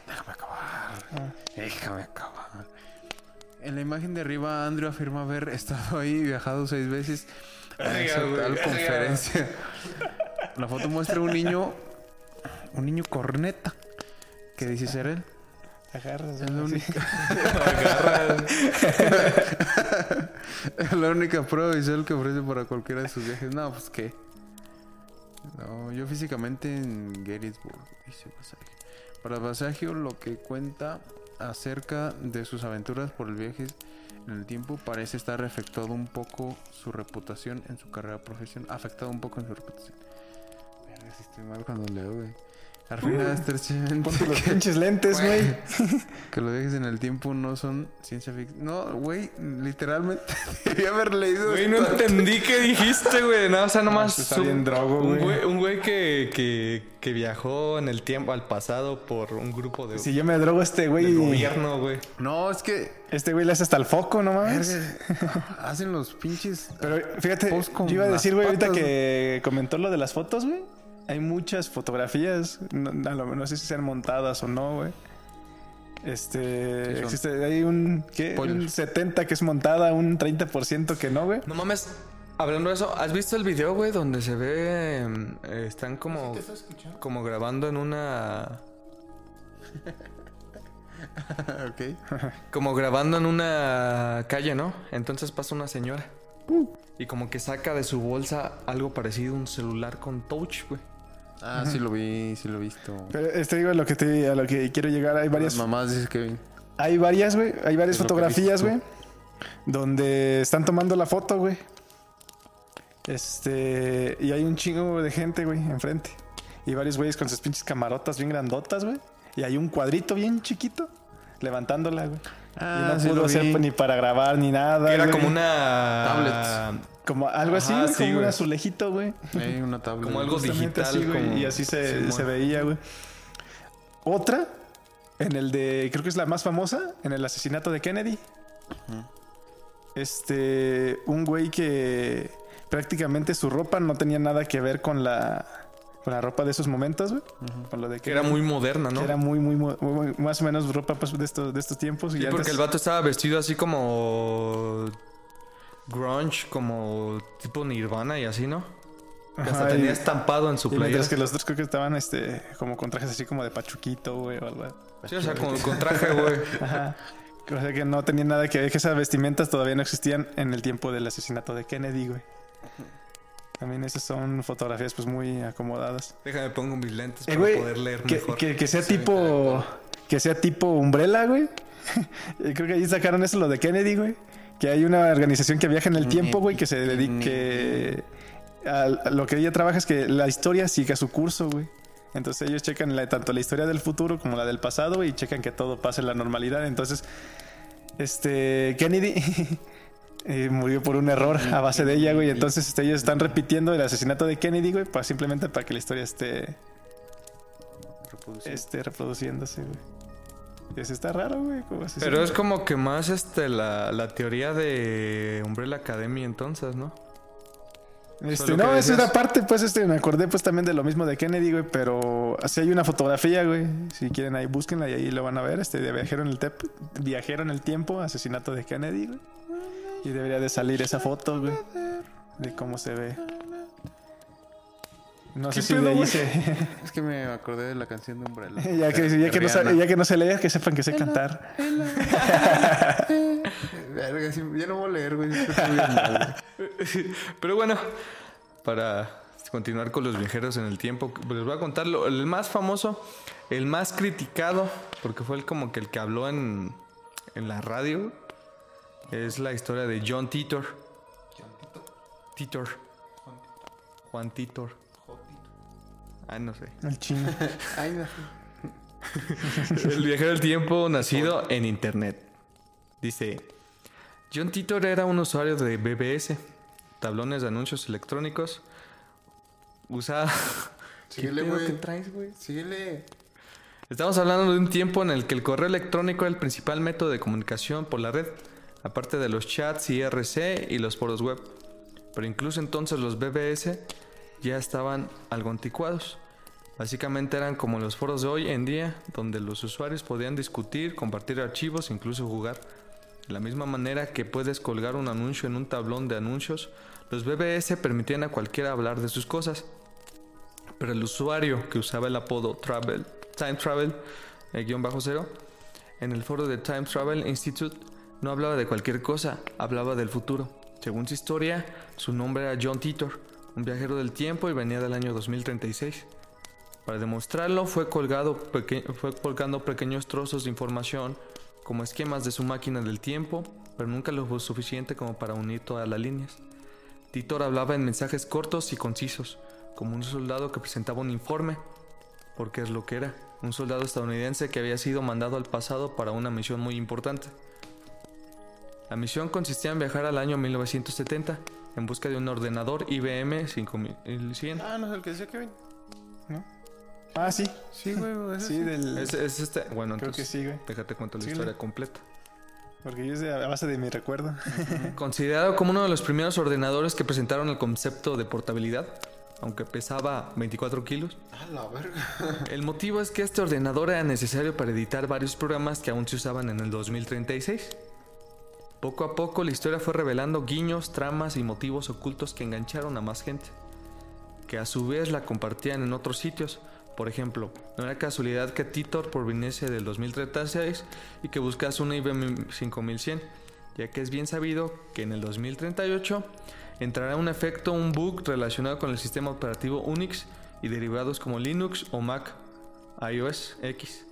déjame acabar. Déjame acabar. En la imagen de arriba, Andrew afirma haber estado ahí y viajado seis veces a esa tal conferencia. La foto muestra un niño, un niño corneta, que dice ser él. agarras. Es la única, es la única prueba visual que ofrece para cualquiera de sus viajes. No, pues qué. No, yo físicamente en Gettysburg, dice Basagio. Para Basagio lo que cuenta acerca de sus aventuras por el viaje en el tiempo parece estar afectado un poco su reputación en su carrera profesional. Afectado un poco en su reputación. Verga, si estoy mal cuando leo, güey. Arruina estrechamente Ponte los pinches lentes, güey. que los viajes en el tiempo no son ciencia ficción. No, güey, literalmente debí haber leído. Güey, no entendí qué dijiste, güey. No, o sea, nomás. Ah, está su- bien drogo, un güey. Un güey que, que, que viajó en el tiempo, al pasado, por un grupo de. Si yo me drogo este güey, gobierno, güey. No, es que. este güey le hace hasta el foco, ¿no mames? hacen los pinches. Pero fíjate, yo iba a decir, güey, ahorita que comentó lo de las fotos, güey. Hay muchas fotografías, no, a lo- no sé si sean montadas o no, güey. Este, existe, hay un, ¿qué? Un 70 que es montada, un 30% que no, güey. No mames. Hablando de eso, ¿has visto el video, güey, donde se ve. eh, están como. Como grabando en una. ok. Como grabando en una calle, ¿no? Entonces pasa una señora. Y como que saca de su bolsa algo parecido a un celular con touch, güey. Ah, sí lo vi, sí lo he visto. Pero este digo a lo que te, a lo que quiero llegar, hay varias Las mamás dices que. Hay varias, güey. Hay varias Es fotografías, güey. Donde están tomando la foto, güey. Este. Y hay un chingo de gente, güey, enfrente. Y varios güeyes con sus pinches camarotas bien grandotas, güey. Y hay un cuadrito bien chiquito levantándola, güey. Ah, y no sí pudo vi. ni para grabar ni nada. Que era güey. como una. Tablets. Como algo así, Ajá, güey, sí, como un azulejito, güey. Hay una tabla. Como algo Justamente digital, así, güey, como- Y así se, se veía, güey. Otra, en el de, creo que es la más famosa, en el asesinato de Kennedy. Este, un güey que prácticamente su ropa no tenía nada que ver con la, con la ropa de esos momentos, güey. Con lo de Que era muy moderna, ¿no? Que era muy, muy, muy- muy- más o menos ropa pues, de, estos, de estos tiempos. Y Sí, porque antes- el vato estaba vestido así como. Grunge, como tipo Nirvana y así, ¿no? Ajá, hasta y- tenía estampado en su y playera. mientras que los otros creo que estaban este, como con trajes así como de pachuquito, güey, o algo. Sí, o sea, con, con traje, güey. Ajá. O sea que no tenía nada que ver, que esas vestimentas todavía no existían en el tiempo del asesinato de Kennedy, güey. También esas son fotografías pues muy acomodadas. Déjame pongo mis lentes Eh, para güey, poder leer que, mejor. que- que sea tipo... Que sea tipo Umbrella, güey. Creo que ahí sacaron eso lo de Kennedy, güey. Que hay una organización que viaja en el tiempo, güey, que se dedique... A, a lo que ella trabaja es que la historia siga su curso, güey. Entonces ellos checan la- tanto la historia del futuro como la del pasado y checan que todo pase en la normalidad. Entonces, este Kennedy eh, murió por un error a base de ella, güey. Entonces este, ellos están repitiendo el asesinato de Kennedy, güey, para simplemente para que la historia esté, esté reproduciéndose, güey. Y eso está raro, güey. como así Pero es como que más este la, la teoría de Umbrella Academy entonces, ¿no? Este, no, decías. era parte, pues, este, me acordé pues también de lo mismo de Kennedy, güey, pero si hay una fotografía, güey. Si quieren ahí, búsquenla y ahí lo van a ver. Este de viajero en el, tep- viajero en el tiempo, asesinato de Kennedy, güey. Y debería de salir esa foto, güey. De cómo se ve. No sé ¿Qué si pedo, de ahí güey? se... Es que me acordé de la canción de Umbrella. ya, que, ya, que no ya que no se lea, que sepan que sé cantar. Ya no voy a leer, güey. Estoy muy mal, güey. Pero bueno, para continuar con los viajeros en el tiempo, les voy a contar lo- el más famoso, el más criticado, porque fue el como que el que habló en, en la radio, es la historia de John Titor. Titor. Juan Titor. Ah, no sé. El chino. Ay, no. El viajero del tiempo nacido en internet. Dice, John Titor era un usuario de BBS, tablones de anuncios electrónicos. Usaba... Síguele, ¿Qué güey. que traes, güey? Síguele. Estamos hablando de un tiempo en el que el correo electrónico era el principal método de comunicación por la red, aparte de los chats IRC y los foros web. Pero incluso entonces los BBS ya estaban algo anticuados. Básicamente eran como los foros de hoy en día, donde los usuarios podían discutir, compartir archivos, incluso jugar. De la misma manera que puedes colgar un anuncio en un tablón de anuncios, los BBS permitían a cualquiera hablar de sus cosas. Pero el usuario que usaba el apodo Travel, Time Travel, eh, bajo cero, en el foro de Time Travel Institute no hablaba de cualquier cosa, hablaba del futuro. Según su historia, su nombre era John Titor, un viajero del tiempo y venía del año 2036. Para demostrarlo, fue, fue colgando pequeños trozos de información como esquemas de su máquina del tiempo, pero nunca lo suficiente como para unir todas las líneas. Titor hablaba en mensajes cortos y concisos, como un soldado que presentaba un informe, porque es lo que era, un soldado estadounidense que había sido mandado al pasado para una misión muy importante. La misión consistía en viajar al año 1970 en busca de un ordenador IBM 5100. Ah, no es el que decía Kevin. Ah, sí. Sí, güey. Sí, del... Es, es este, bueno, Creo que sí, güey. déjate cuento la historia completa. Porque yo es de- a base de mi recuerdo. Considerado como uno de los primeros ordenadores que presentaron el concepto de portabilidad, aunque pesaba 24 kilos, Ah, la verga. El motivo es que este ordenador era necesario para editar varios programas que aún se usaban en el 2036. Poco a poco la historia fue revelando guiños, tramas y motivos ocultos que engancharon a más gente, que a su vez la compartían en otros sitios. Por ejemplo, no era casualidad que Titor proviniese del 2036 y que buscase una IBM 5100, ya que es bien sabido que en el 2038 entrará un efecto, un bug relacionado con el sistema operativo Unix y derivados como Linux o Mac iOS X.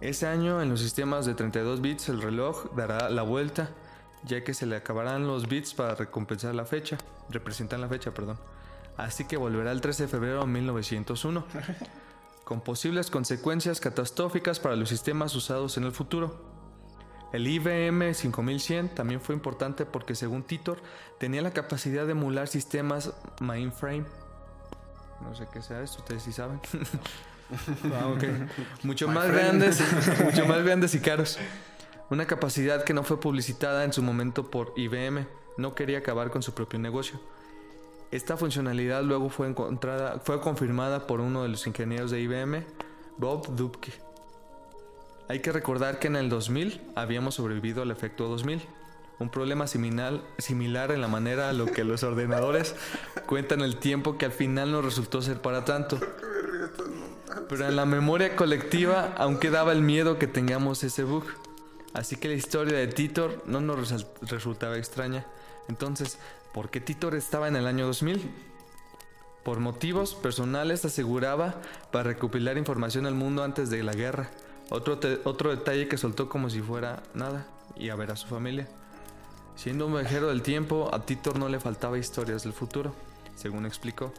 Ese año en los sistemas de 32 bits el reloj dará la vuelta, ya que se le acabarán los bits para recompensar la fecha, representar la fecha, perdón. Así que volverá el 13 de febrero de 1901, con posibles consecuencias catastróficas para los sistemas usados en el futuro. El IBM 5100 también fue importante porque según Titor tenía la capacidad de emular sistemas mainframe. No sé qué sea esto, ustedes sí saben. Ah. Mucho más grandes, mucho más grandes y caros. Una capacidad que no fue publicitada en su momento por IBM. No quería acabar con su propio negocio. Esta funcionalidad luego fue encontrada, fue confirmada por uno de los ingenieros de IBM, Bob Dubke. Hay que recordar que en el 2000 habíamos sobrevivido al efecto 2000, un problema similar, similar en la manera a lo que los ordenadores cuentan el tiempo que al final no resultó ser para tanto. Pero en la memoria colectiva aún quedaba el miedo que tengamos ese bug. Así que la historia de Titor no nos resultaba extraña. Entonces, ¿por qué Titor estaba en el año 2000? Por motivos personales aseguraba para recopilar información al mundo antes de la guerra. Otro, otro detalle que soltó como si fuera nada y a ver a su familia. Siendo un viajero del tiempo, a Titor no le faltaba historias del futuro, según explicó.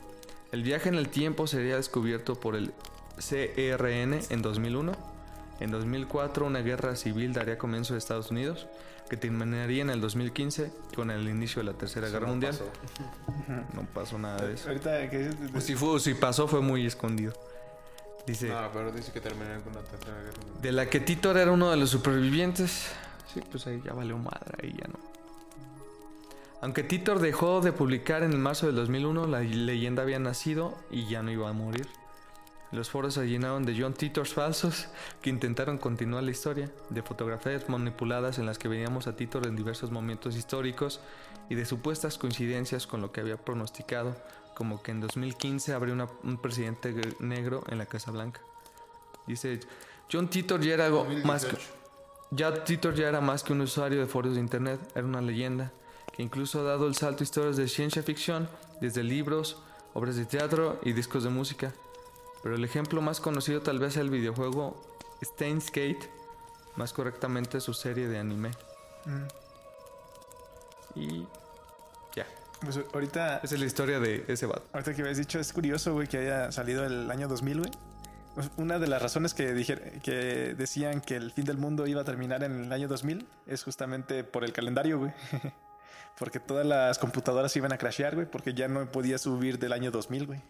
El viaje en el tiempo sería descubierto por el CERN en 2001. En 2004 una guerra civil daría comienzo en Estados Unidos, que terminaría en el 2015 con el inicio de la Tercera Guerra Mundial. No pasó nada de eso. Ahorita que si, fue, si pasó fue muy escondido. Dice, No, pero dice que terminó con la tercera guerra. mundial. de la que Titor era uno de los supervivientes. Sí, pues ahí ya valió madre, ahí ya no. Aunque Titor dejó de publicar en el marzo del 2001, la leyenda había nacido y ya no iba a morir. Los foros se llenaron de John Titors falsos que intentaron continuar la historia, de fotografías manipuladas en las que veíamos a Titor en diversos momentos históricos y de supuestas coincidencias con lo que había pronosticado, como que en 2015 habría una- un presidente negro en la Casa Blanca. Dice, John Titor ya era más que... 2018. Ya Titor ya era más que un usuario de foros de internet, era una leyenda que incluso ha dado el salto a historias de ciencia ficción, desde libros, obras de teatro y discos de música. Pero el ejemplo más conocido tal vez sea el videojuego Steins Gate, más correctamente su serie de anime. Y ya, Pues ahorita, esa es la historia de ese vato. ahorita que habías dicho, es curioso, güey, que haya salido el año 2000, güey. Pues Una de las razones que, dijer- que decían que el fin del mundo iba a terminar en el año 2000 es justamente por el calendario, güey. Porque todas las computadoras iban a crashear, güey, porque ya no podía subir del año 2000, güey.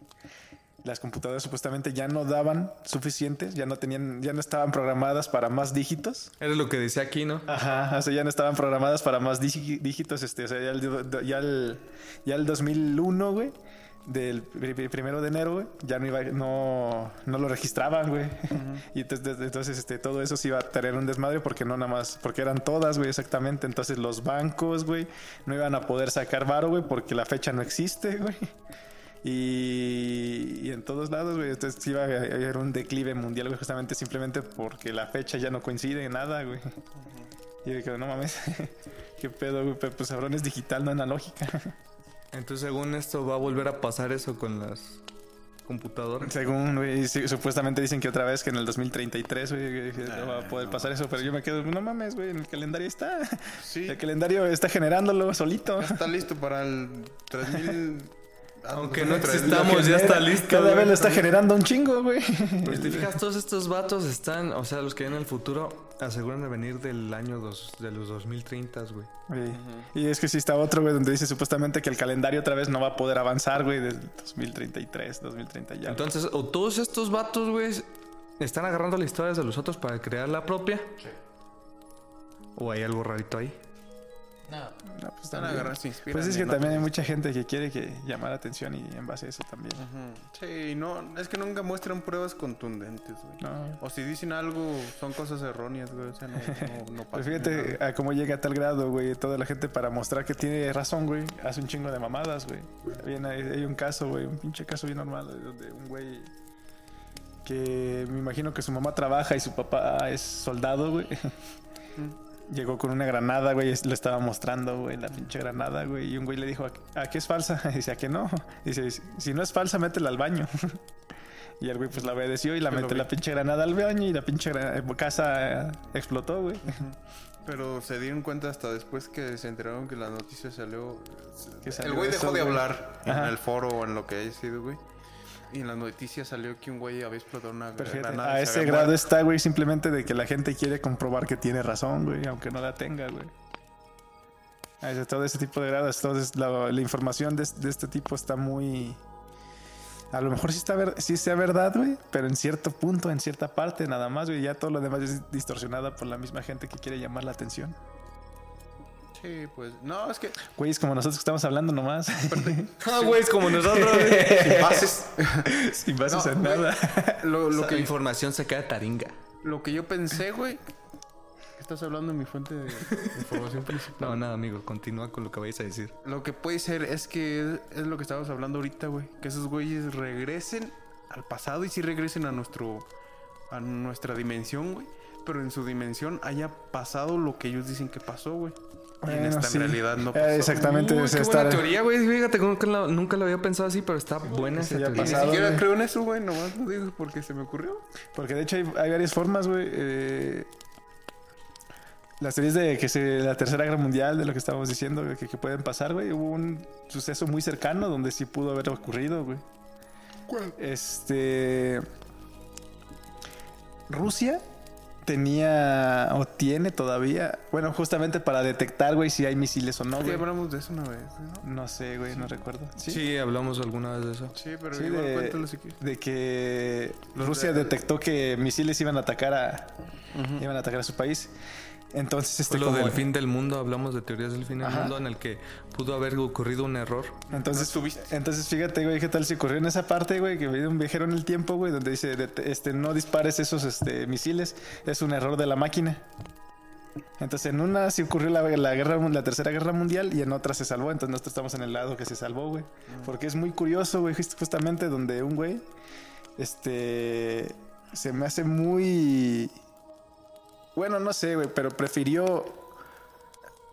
Las computadoras supuestamente ya no daban suficientes, ya no tenían, ya no estaban programadas para más dígitos. Era lo que decía aquí, ¿no? Ajá, o sea, ya no estaban programadas para más dígi- dígitos, este, o sea, ya el, ya el, ya el 2001, güey, del pri- pri- primero de enero, güey, ya no iba, no, no lo registraban, güey. Y entonces, entonces, este, todo eso se iba a tener un desmadre porque no nada más, porque eran todas, güey, exactamente. Entonces los bancos, güey, no iban a poder sacar varo, güey, porque la fecha no existe, güey. Y, y en todos lados, güey, entonces iba a haber un declive mundial, güey, justamente simplemente porque la fecha ya no coincide en nada, güey. Y yo dije, no mames, qué pedo, güey, pues cabrón es digital, no analógica. Entonces, según esto, va a volver a pasar eso con las computadoras. Según, güey, sí, supuestamente dicen que otra vez que en el 2033, güey, no va a poder pasar eso, pero yo me quedo, no mames, güey, en el calendario está. Sí. El calendario está generándolo solito. Está listo para el 3000. Aunque no, no 3000. existamos, ya está listo. Cada vez lo está generando un chingo, güey. Pues te fijas, todos estos vatos están, o sea, los que vienen en el futuro aseguran de venir del año dos, de los 2030, güey. Güey. Y es que sí está otro, güey, donde dice supuestamente que el calendario otra vez no va a poder avanzar, güey, desde 2033, 2030 ya. Entonces, o todos estos vatos, güey, están agarrando las historias de los otros para crear la propia. O hay algo rarito ahí. No, No, pues, están también. se inspiran Pues es que también hay mucha gente que quiere que llamar la atención y en base a eso también. Ujú. Sí, no, es que nunca muestran pruebas contundentes, güey. No. O si dicen algo, son cosas erróneas, güey. O sea, no, no, no pasa Pues fíjate a cómo llega a tal grado, güey, toda la gente para mostrar que tiene razón, güey, hace un chingo de mamadas, güey. Bien, hay, hay un caso, güey, un pinche caso bien normal, donde un güey que me imagino que su mamá trabaja y su papá es soldado, güey. Llegó con una granada, güey, y le estaba mostrando, güey, la pinche granada, güey. Y un güey le dijo, ¿a, qué es falsa? Y dice, ¿a qué no? Dice, si no es falsa, métela al baño. Y el güey pues la obedeció y la mete la pinche granada al baño y la pinche gra- casa eh, explotó, güey. Pero se dieron cuenta hasta después que se enteraron que la noticia salió. Que salió el güey eso, dejó de güey. hablar Ajá. en el foro o en lo que haya sido, güey. Y en las noticias salió que un güey había explotado una Pero fíjate, granada. a ese grado está, güey, simplemente de que la gente quiere comprobar que tiene razón, güey, aunque no la tenga, güey. A ese- todo ese tipo de grados, entonces la, la información de, de este tipo está muy... A lo mejor sí, está ver, sí sea verdad, güey, pero en cierto punto, en cierta parte nada más, güey, ya todo lo demás es distorsionada por la misma gente que quiere llamar la atención. Sí, pues. No, es que. Güey, es como nosotros que estamos hablando nomás, Ah, güey, es como nosotros. Sin bases. sin bases No, en güey. nada. lo, que, información se queda taringa. lo que yo pensé, güey. Estás hablando de mi fuente de información principal. No, nada, amigo, continúa con lo que vais a decir. Lo que puede ser es que es, es lo que estábamos hablando ahorita, güey. Que esos güeyes regresen al pasado y sí regresen a nuestro a nuestra dimensión, güey. Pero en su dimensión haya pasado lo que ellos dicen que pasó, güey. En esta sí. en realidad no Eh, pasó. exactamente. Uy, sea, qué buena teoría, güey. Fíjate, nunca lo, nunca lo había pensado así, pero está buena esa teoría. Ni pasado, siquiera güey. creo en eso, güey. Nomás lo digo porque se me ocurrió. Porque de hecho hay, hay varias formas, güey. eh, las teorías de que se, la tercera guerra mundial, de lo que estábamos diciendo, que, que pueden pasar, güey. Hubo un suceso muy cercano donde sí pudo haber ocurrido, güey. Este. Rusia tenía o tiene todavía, bueno, justamente para detectar, güey, si hay misiles o no, Sí, güey. hablamos de eso una vez, ¿no? No sé, güey, no recuerdo. Sí. Sí. hablamos alguna vez de eso. Sí, pero Sí, igual de, cuéntalo si quieres. de que Los Rusia de- detectó que misiles iban a atacar a iban a atacar a su país Entonces, este Fue lo como- del fin del mundo, hablamos de teorías del fin del Ajá. mundo en el que pudo haber ocurrido un error. Entonces, entonces fíjate, güey, qué tal si ocurrió en esa parte, güey, que viene un viajero en el tiempo, güey, donde dice, este, no dispares esos este, misiles, es un error de la máquina. Entonces, en una sí ocurrió la, la guerra, la tercera guerra mundial y en otra se salvó. Entonces, nosotros estamos en el lado que se salvó, güey. Porque es muy curioso, güey, just- justamente donde un güey, este, se me hace muy, bueno, no sé, güey, pero prefirió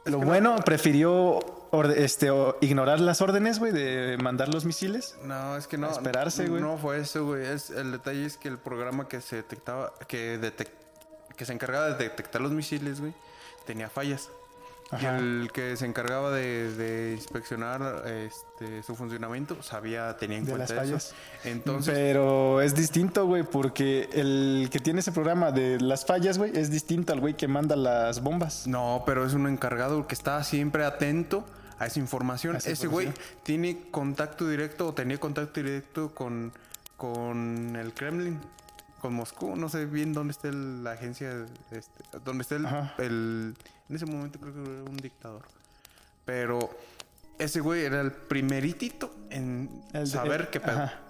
lo bueno, prefirió orde- este, o- ignorar las órdenes, güey, de mandar los misiles. No, es que no. Esperarse, güey. No fue eso, güey. Es, el detalle es que el programa que se detectaba, que, detec- que se encargaba de detectar los misiles, güey, tenía fallas. Y el que se encargaba de, de inspeccionar este, su funcionamiento sabía, tenía en De cuenta las eso. fallas. Entonces, Pero es distinto, güey, porque el que tiene ese programa de las fallas, güey, es distinto al güey que manda las bombas. No, pero es un encargado que está siempre atento a esa información. A esa Ese güey tiene contacto directo o tenía contacto directo con, con el Kremlin, con Moscú. No sé bien dónde está el- la agencia, este, dónde está el, En ese momento creo que era un dictador. Pero ese güey era el primeritito en El saber qué pedo. ajá.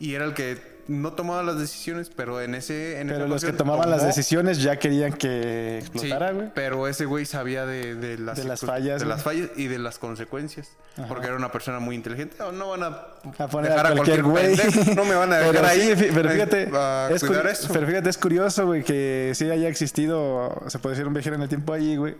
Y era el que no tomaba las decisiones, pero en ese... En Pero los que tomaban las tomó- decisiones ya querían que Sí, explotara, güey. pero ese güey sabía de, de las, De las fallas, de las fallas y de las consecuencias. Ajá. Porque era una persona muy inteligente. No, no van a, A poner dejar a cualquier güey. No me van a dejar pero ahí. sí, pero eh, fíjate, a es eso. pero fíjate, es curioso, güey, que sí haya existido, se puede decir un viajero en el tiempo ahí, güey,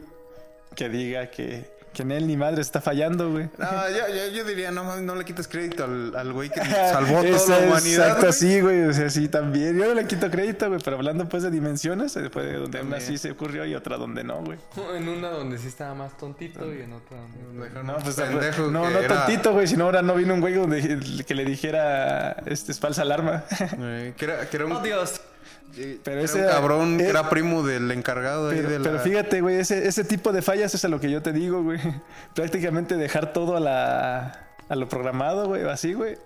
que diga que, que en él ni madre está fallando, güey. No, yo, yo, yo diría, no, mames, no le quites crédito al, al güey que salvó toda Eso la es humanidad. Exacto, güey. sí, güey. O sea, sí, también. Yo no le quito crédito, güey. Pero hablando pues de dimensiones, eh, puede donde una sí se ocurrió y otra donde no, güey. En una donde sí estaba más tontito y en otra donde... No, un pues pendejo no, no era- tontito, güey. Si no, ahora no vino un güey donde, que le dijera, este es falsa alarma. Eh, que era, que era un, ¡Oh, Dios! Eh, Pero ese era- cabrón eh, era primo del encargado ahí Pero, de la... pero fíjate, güey, ese, ese tipo de fallas es a lo que yo te digo, güey. Prácticamente dejar todo a la a lo programado, güey, así, güey.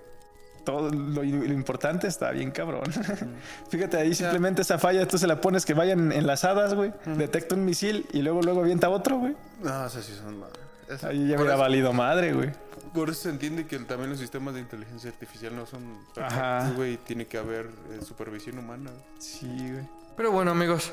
Todo lo, lo importante está bien cabrón. Fíjate, ahí simplemente esa falla, tú se la pones que vayan enlazadas, güey. Detecta un misil y luego luego avienta otro, güey. No, sí son madres. Es- Ahí ya hubiera valido madre, güey. Por eso se entiende que el- también los sistemas de inteligencia artificial no son Ajá. perfectos, güey. Tiene que haber eh, supervisión humana. güey. Sí, güey. Pero bueno, amigos.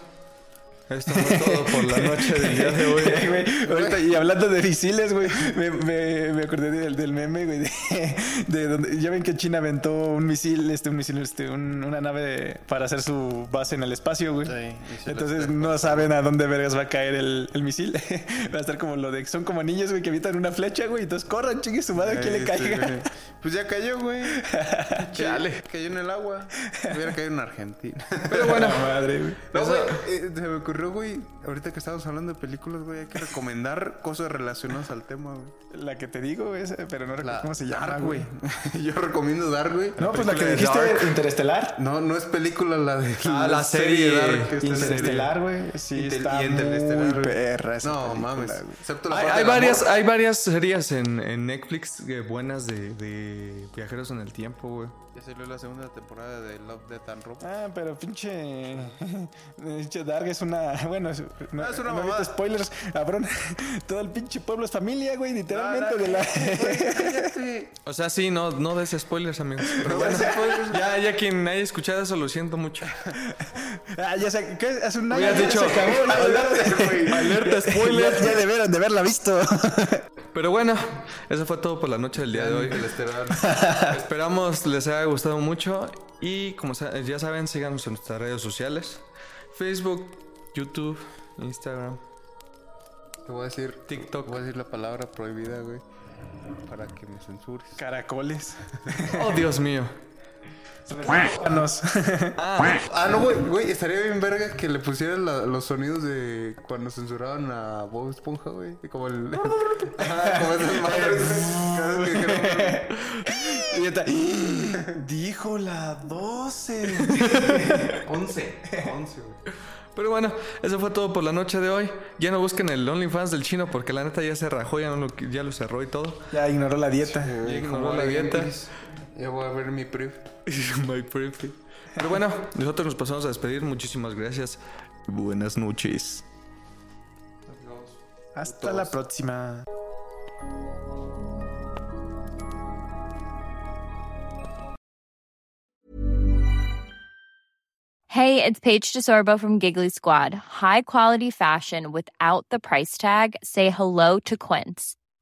Esto fue todo por la noche del día de hoy. Güey, ahorita, y hablando de misiles, güey, me, me, me acordé del, del meme, güey, de, de donde ya ven que China aventó un misil, este, un misil, este, un- una nave de- para hacer su base en el espacio, güey. Sí, Entonces no saben a dónde vergas va a caer el, el misil. va a estar como lo de, son como niños, güey, que avientan una flecha, güey, entonces corran, chingue su madre, ¿quién le Este, caiga? güey. Pues ya cayó, güey. Chale. Cayó en el agua. Hubiera caído en Argentina. Pero bueno, madre, güey. No, güey, eh, se me ocurrió, güey, ahorita que estábamos hablando de películas, güey, hay que recomendar cosas relacionadas al tema, güey. La que te digo, esa, pero no recuerdo La cómo se llama, Dark, güey. Yo recomiendo Dark, güey. No, pues la que dijiste, Dark. Interestelar. No, no es película la de Ah, la serie Dark. Interestelar, güey. Sí, Inter- está y Interestelar, muy perra esa No, película, mames. güey. Excepto la hay, varias, amor. hay varias series en, en Netflix eh, buenas de, de viajeros en el tiempo, güey. Ya salió la segunda temporada de Love, Death and Robots. Ah, pero pinche. Pinche Dark es una. Bueno, es, no, Ah, es una no mamada. spoilers. Cabrón, todo el pinche pueblo es familia, güey, literalmente de la. O sea, sí, no, no des spoilers, amigos. Pero bueno, ya, ya quien haya escuchado eso, lo siento mucho. ah, ya sé, ¿qué? Hace un año Hubieras ya dicho, se acabó. ya- alerta spoiler. Ya, ya deberan de haberla visto. Pero bueno, eso fue todo por la noche del día de hoy. Esperamos les haya gustado mucho y como ya saben, síganos en nuestras redes sociales. Facebook, YouTube, Instagram. Te voy a decir TikTok. Voy a decir la palabra prohibida, güey. Para que me censures. Caracoles. Oh, Dios mío. Nos. Ah, no, güey, güey, estaría bien verga que le pusieran la- los sonidos de cuando censuraban a Bob Esponja, güey. Como el. Como esas madres. Y está. Dijo la 12. 11. 11, güey. Pero bueno, eso fue todo por la noche de hoy. Ya no busquen el OnlyFans del chino porque la neta ya se rajó, ya, no lo, ya lo cerró y todo. Ya ignoró la dieta. Ya ignoró la dieta. Ya voy a ver mi pref. My perfect. Pero bueno, nosotros nos pasamos a despedir. Muchísimas gracias. Buenas noches. Hasta la próxima. Hey, it's Paige DeSorbo from Giggly Squad. High quality fashion without the price tag. Say hello to Quince.